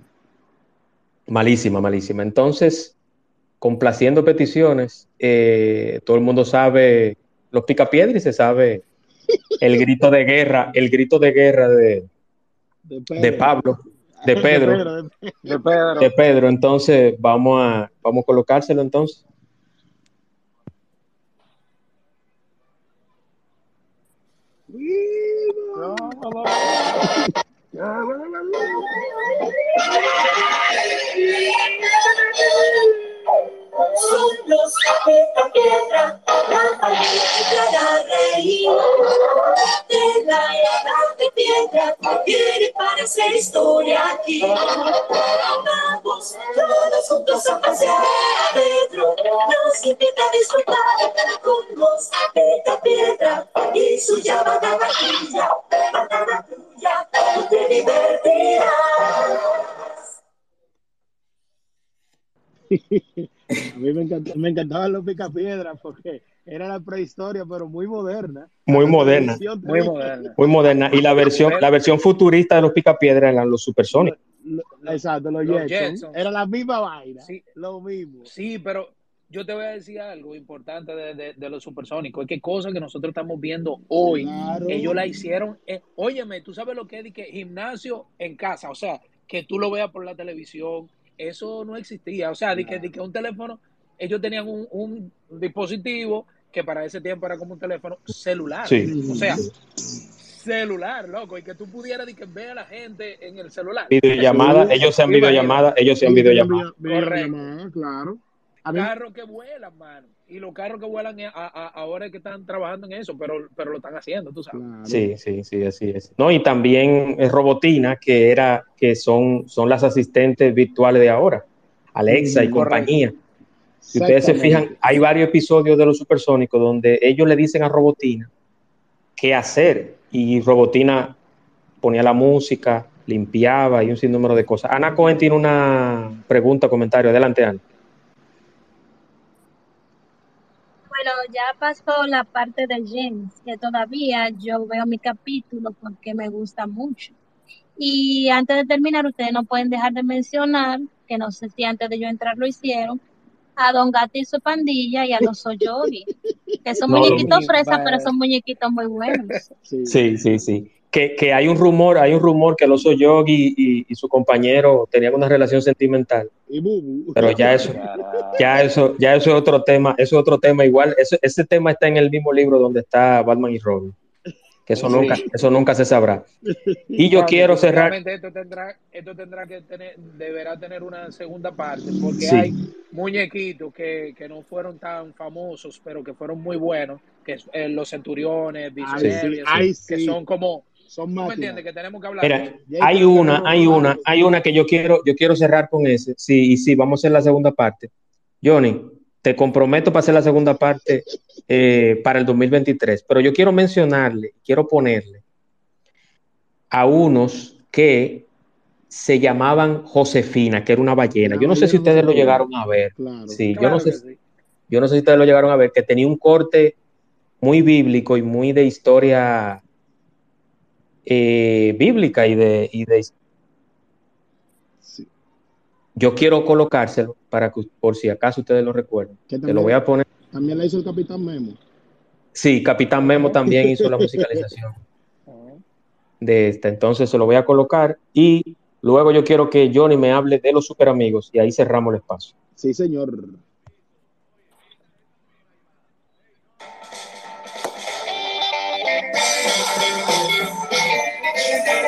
Malísima, malísima. Entonces, complaciendo peticiones, eh, todo el mundo sabe los picapiedras y se sabe el grito de guerra, el grito de guerra de, De de Pablo, de Pedro. de- De Pedro. de Pedro, entonces vamos a, vamos a colocárselo entonces. Thank you. Son Sombros, esta piedra, la para reír. De la edad de piedra, viene para hacer historia aquí. Vamos todos juntos a pasear. Pedro nos invita a disfrutar con los esta piedra y su llamada vajilla. Banana tuya, tú te divertirás. <laughs> A mí me, encant- me encantaban los picapiedras porque era la prehistoria, pero muy moderna. Muy moderna. Muy moderna. Muy moderna. Y la versión, la versión futurista de los picapiedras eran los supersónicos. lo- Exacto, los, Los Jetsons. Jetsons. Era la misma vaina. Sí. Lo mismo. Sí, pero yo te voy a decir algo importante de, de- de los supersónicos. Es que cosas que nosotros estamos viendo hoy, Claro. ellos la hicieron. eh, óyeme, tú sabes lo que es que gimnasio en casa, o sea, que tú lo veas por la televisión, eso no existía. O sea, de que, de que un teléfono, ellos tenían un, un dispositivo que para ese tiempo era como un teléfono celular. Sí. O sea, celular, loco, y que tú pudieras de que ver a la gente en el celular. Videollamada, ellos sean Imagínate. videollamadas, ellos sean Ellos tenían videollamadas. video- Correcto. videollamada, claro. Carros que vuelan, mano. Y los carros que vuelan a- a- ahora es que están trabajando en eso, pero, pero lo están haciendo, tú sabes. claro. Sí, sí, sí, así es. No, y también es Robotina, que era, que son, son las asistentes virtuales de ahora, Alexa y correcto. compañía. Si ustedes se fijan, hay varios episodios de los supersónicos donde ellos le dicen a Robotina qué hacer y Robotina ponía la música, limpiaba y un sinnúmero de cosas. Ana Cohen tiene una pregunta, comentario. Adelante, Ana. Bueno, ya pasó la parte de James, que todavía yo veo mi capítulo porque me gusta mucho. Y antes de terminar, ustedes no pueden dejar de mencionar, que no sé si antes de yo entrar lo hicieron, a Don Gato y su pandilla y a los Soyogi, que son <laughs> No, muñequitos fresas, pero son muñequitos muy buenos. Sí. Sí, sí, sí. Que, que hay un rumor, hay un rumor que el oso Yogi y, y su compañero tenían una relación sentimental, pero ya eso, ya eso, ya eso es otro tema, eso es otro tema igual, eso- ese tema está en el mismo libro donde está Batman y Robin, que eso Sí. nunca, eso nunca se sabrá. Y yo No, quiero cerrar, Esto tendrá, esto tendrá que tener, deberá tener una segunda parte, porque Sí. hay muñequitos que, que no fueron tan famosos, pero que fueron muy buenos, que eh, los centuriones, Ay, sí, ay, que son como, Son ¿tú me máquinas. entiendes? Que tenemos que hablar. de mira, ellos. Y hay una, hay una, hay una que yo quiero, yo quiero cerrar con ese, sí, y sí, vamos a hacer la segunda parte. Johnny, te comprometo para hacer la segunda parte eh, para el 2023, pero yo quiero mencionarle, quiero ponerle a unos que se llamaban Josefina, que era una ballena. Yo no sé si ustedes lo llegaron a ver. Claro. Sí, yo no sé, que sí. yo no sé si ustedes lo llegaron a ver, que tenía un corte muy bíblico y muy de historia eh, bíblica y de, y de Sí. yo quiero colocárselo para que por si acaso ustedes lo recuerden. Que Te lo voy a poner. También la hizo el Capitán Memo. Sí, Capitán Memo también hizo la musicalización <laughs> de esta, entonces se lo voy a colocar y luego yo quiero que Johnny me hable de los super amigos y ahí cerramos el espacio. Sí, señor.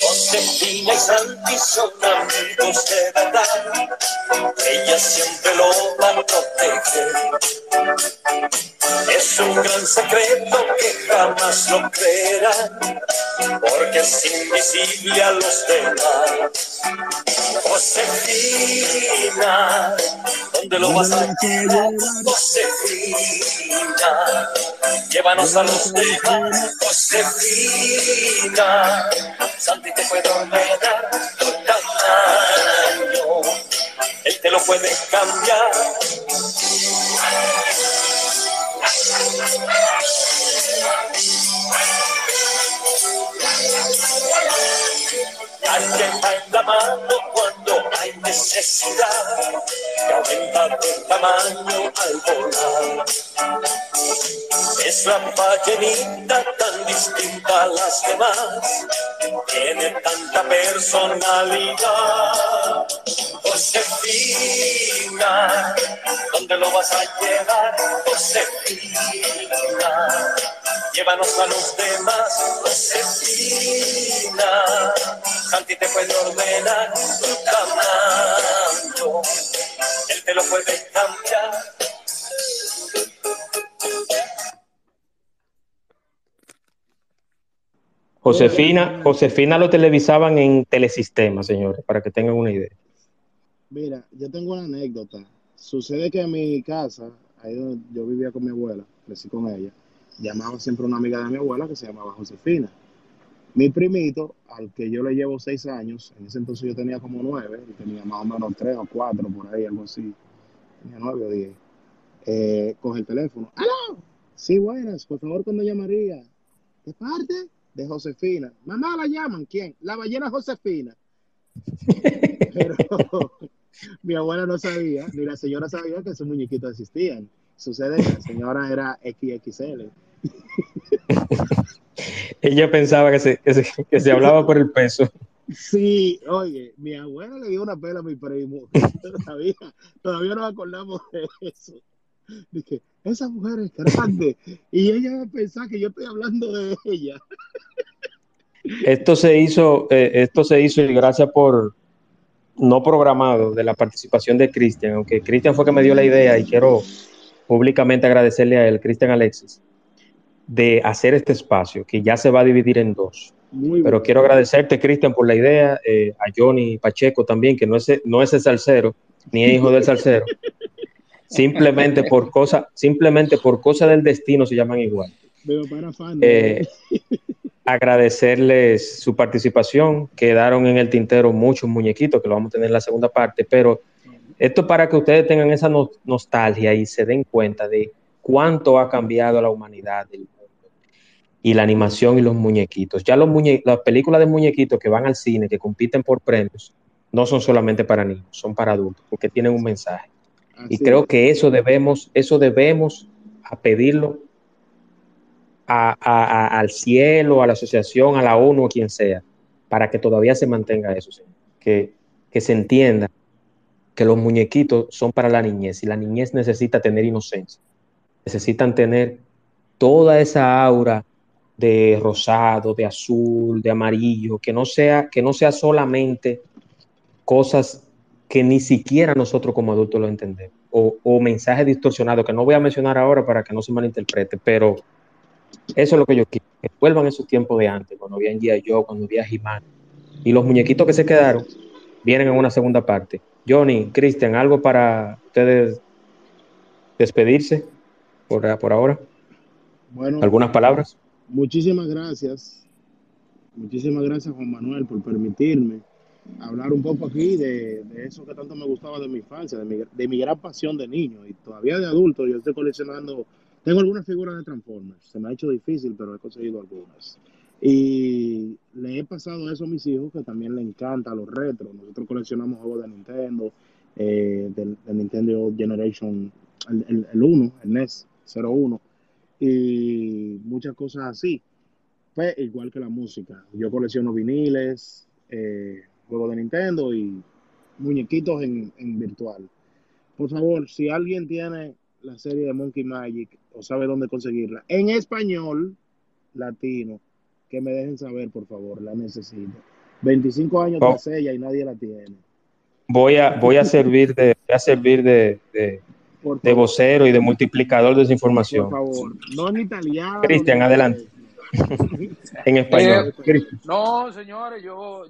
Josefina y Santi son amigos de verdad. Ella siempre lo va a proteger. Es un gran secreto que jamás lo creerán, porque es invisible a los demás. Josefina, ¿dónde lo vas a llevar? Josefina, llévanos a los demás. Josefina, Santi te tamaño, él te lo puede cambiar. En la mano cuando hay necesidad y aumenta de tamaño al volar. Es la ballenita tan distinta a las demás, tiene tanta personalidad. Josefina, ¿dónde lo vas a llevar? Josefina, llévanos a los demás. Josefina, Santi te puede ordenar tu tamaño, te lo puede cambiar. Josefina, Josefina lo televisaban en Telesistema, señores, para que tengan una idea. Mira, yo tengo una anécdota. Sucede que en mi casa, ahí donde yo vivía con mi abuela, crecí con ella, llamaba siempre una amiga de mi abuela que se llamaba Josefina. Mi primito, al que yo le llevo seis años, en ese entonces yo tenía como nueve, y tenía más o menos tres o cuatro por ahí, algo así, tenía nueve o diez, eh, coge el teléfono. ¡Aló! Sí, buenas, por favor, cuando llamaría? ¿De parte? De Josefina. Mamá la llaman, ¿quién? La ballena Josefina. <laughs> Pero <laughs> mi abuela no sabía, ni la señora sabía que esos muñequitos existían. Sucede que la señora era XXL. <laughs> Ella pensaba que se, que se, que se hablaba por el peso. Sí, oye, mi abuela le dio una pela a mi primo. <laughs> Todavía, todavía nos acordamos de eso. Dije, esa mujer es grande. Y ella va a pensar que yo estoy hablando de ella. Esto se hizo, eh, esto se hizo y gracias por no programado de la participación de Cristian, aunque Cristian fue que me dio la idea y quiero públicamente agradecerle a él, Cristian Alexis, de hacer este espacio que ya se va a dividir en dos. Muy Pero bueno. quiero agradecerte, Cristian, por la idea, eh, a Johnny Pacheco también, que no es, no es el salsero, ni es hijo del salsero. <laughs> Simplemente por cosa, simplemente por cosa del destino se llaman igual. Veo para fan. Eh, <laughs> agradecerles su participación. Quedaron en el tintero muchos muñequitos que lo vamos a tener en la segunda parte, pero esto para que ustedes tengan esa no- nostalgia y se den cuenta de cuánto ha cambiado la humanidad mundo y la animación y los muñequitos. Ya los muñe las películas de muñequitos que van al cine, que compiten por premios, no son solamente para niños, son para adultos, porque tienen un mensaje. Y creo es. que eso debemos, eso debemos a pedirlo a- a- a- al cielo, a la asociación, a la ONU, a quien sea, para que todavía se mantenga eso, señor. Que, que se entienda que los muñequitos son para la niñez y la niñez necesita tener inocencia, necesitan tener toda esa aura de rosado, de azul, de amarillo, que no sea, que no sea solamente cosas que ni siquiera nosotros como adultos lo entendemos, o, o mensajes distorsionados que no voy a mencionar ahora para que no se malinterprete, pero eso es lo que yo quiero, que vuelvan esos tiempos de antes, cuando había G.I. Joe, cuando había He-Man, y los muñequitos que se quedaron vienen en una segunda parte. Johnny, Cristian, ¿algo para ustedes despedirse por, por ahora? Bueno, ¿Algunas palabras? Muchísimas gracias. Muchísimas gracias, Juan Manuel, por permitirme hablar un poco aquí de, de eso que tanto me gustaba de mi infancia, de mi, de mi gran pasión de niño y todavía de adulto. Yo estoy coleccionando, tengo algunas figuras de Transformers, se me ha hecho difícil, pero he conseguido algunas. Y le he pasado eso a mis hijos que también le encanta los retros. Nosotros coleccionamos juegos de Nintendo, eh, Nintendo Generation, el, el, el 1, el NES 01, y muchas cosas así. Pues igual que la música. Yo colecciono viniles, eh, juegos de Nintendo y muñequitos en, en virtual. Por favor, si alguien tiene la serie de Monkey Magic o sabe dónde conseguirla, en español latino, que me dejen saber, por favor, la necesito. 25 años Oh. tras ella y nadie la tiene. Voy a, voy a servir de, voy a servir de, de, Por de vocero y de multiplicador de esa por información. favor. No en italiano. Cristian, adelante. <laughs> En español. Cristian. No, señores, yo,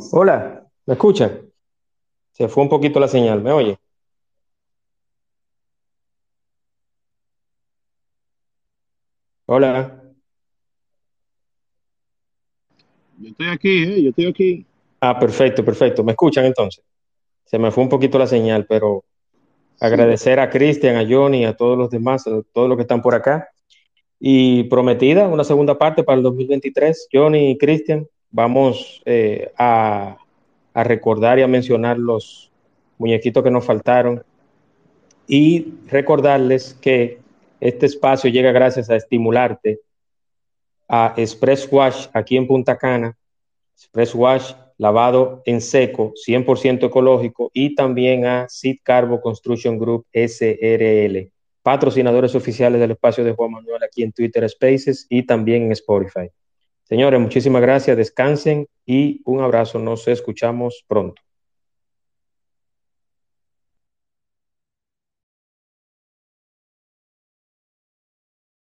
Hola, ¿me escuchan? Se fue un poquito la señal, ¿me oye? Hola. Yo estoy aquí, ¿eh? Yo estoy aquí. Ah, perfecto, perfecto. ¿Me escuchan entonces? Se me fue un poquito la señal, pero agradecer a Cristian, a Johnny, a todos los demás, a todos los que están por acá. Y prometida una segunda parte para el 2023. Johnny y Cristian, vamos eh, a, a recordar y a mencionar los muñequitos que nos faltaron y recordarles que este espacio llega gracias a Estimularte, a Express Wash aquí en Punta Cana, Express Wash lavado en seco, 100% ecológico, y también a Seed Carbo Construction Group SRL, patrocinadores oficiales del espacio de Juan Manuel aquí en Twitter Spaces y también en Spotify. Señores, muchísimas gracias, descansen y un abrazo, nos escuchamos pronto.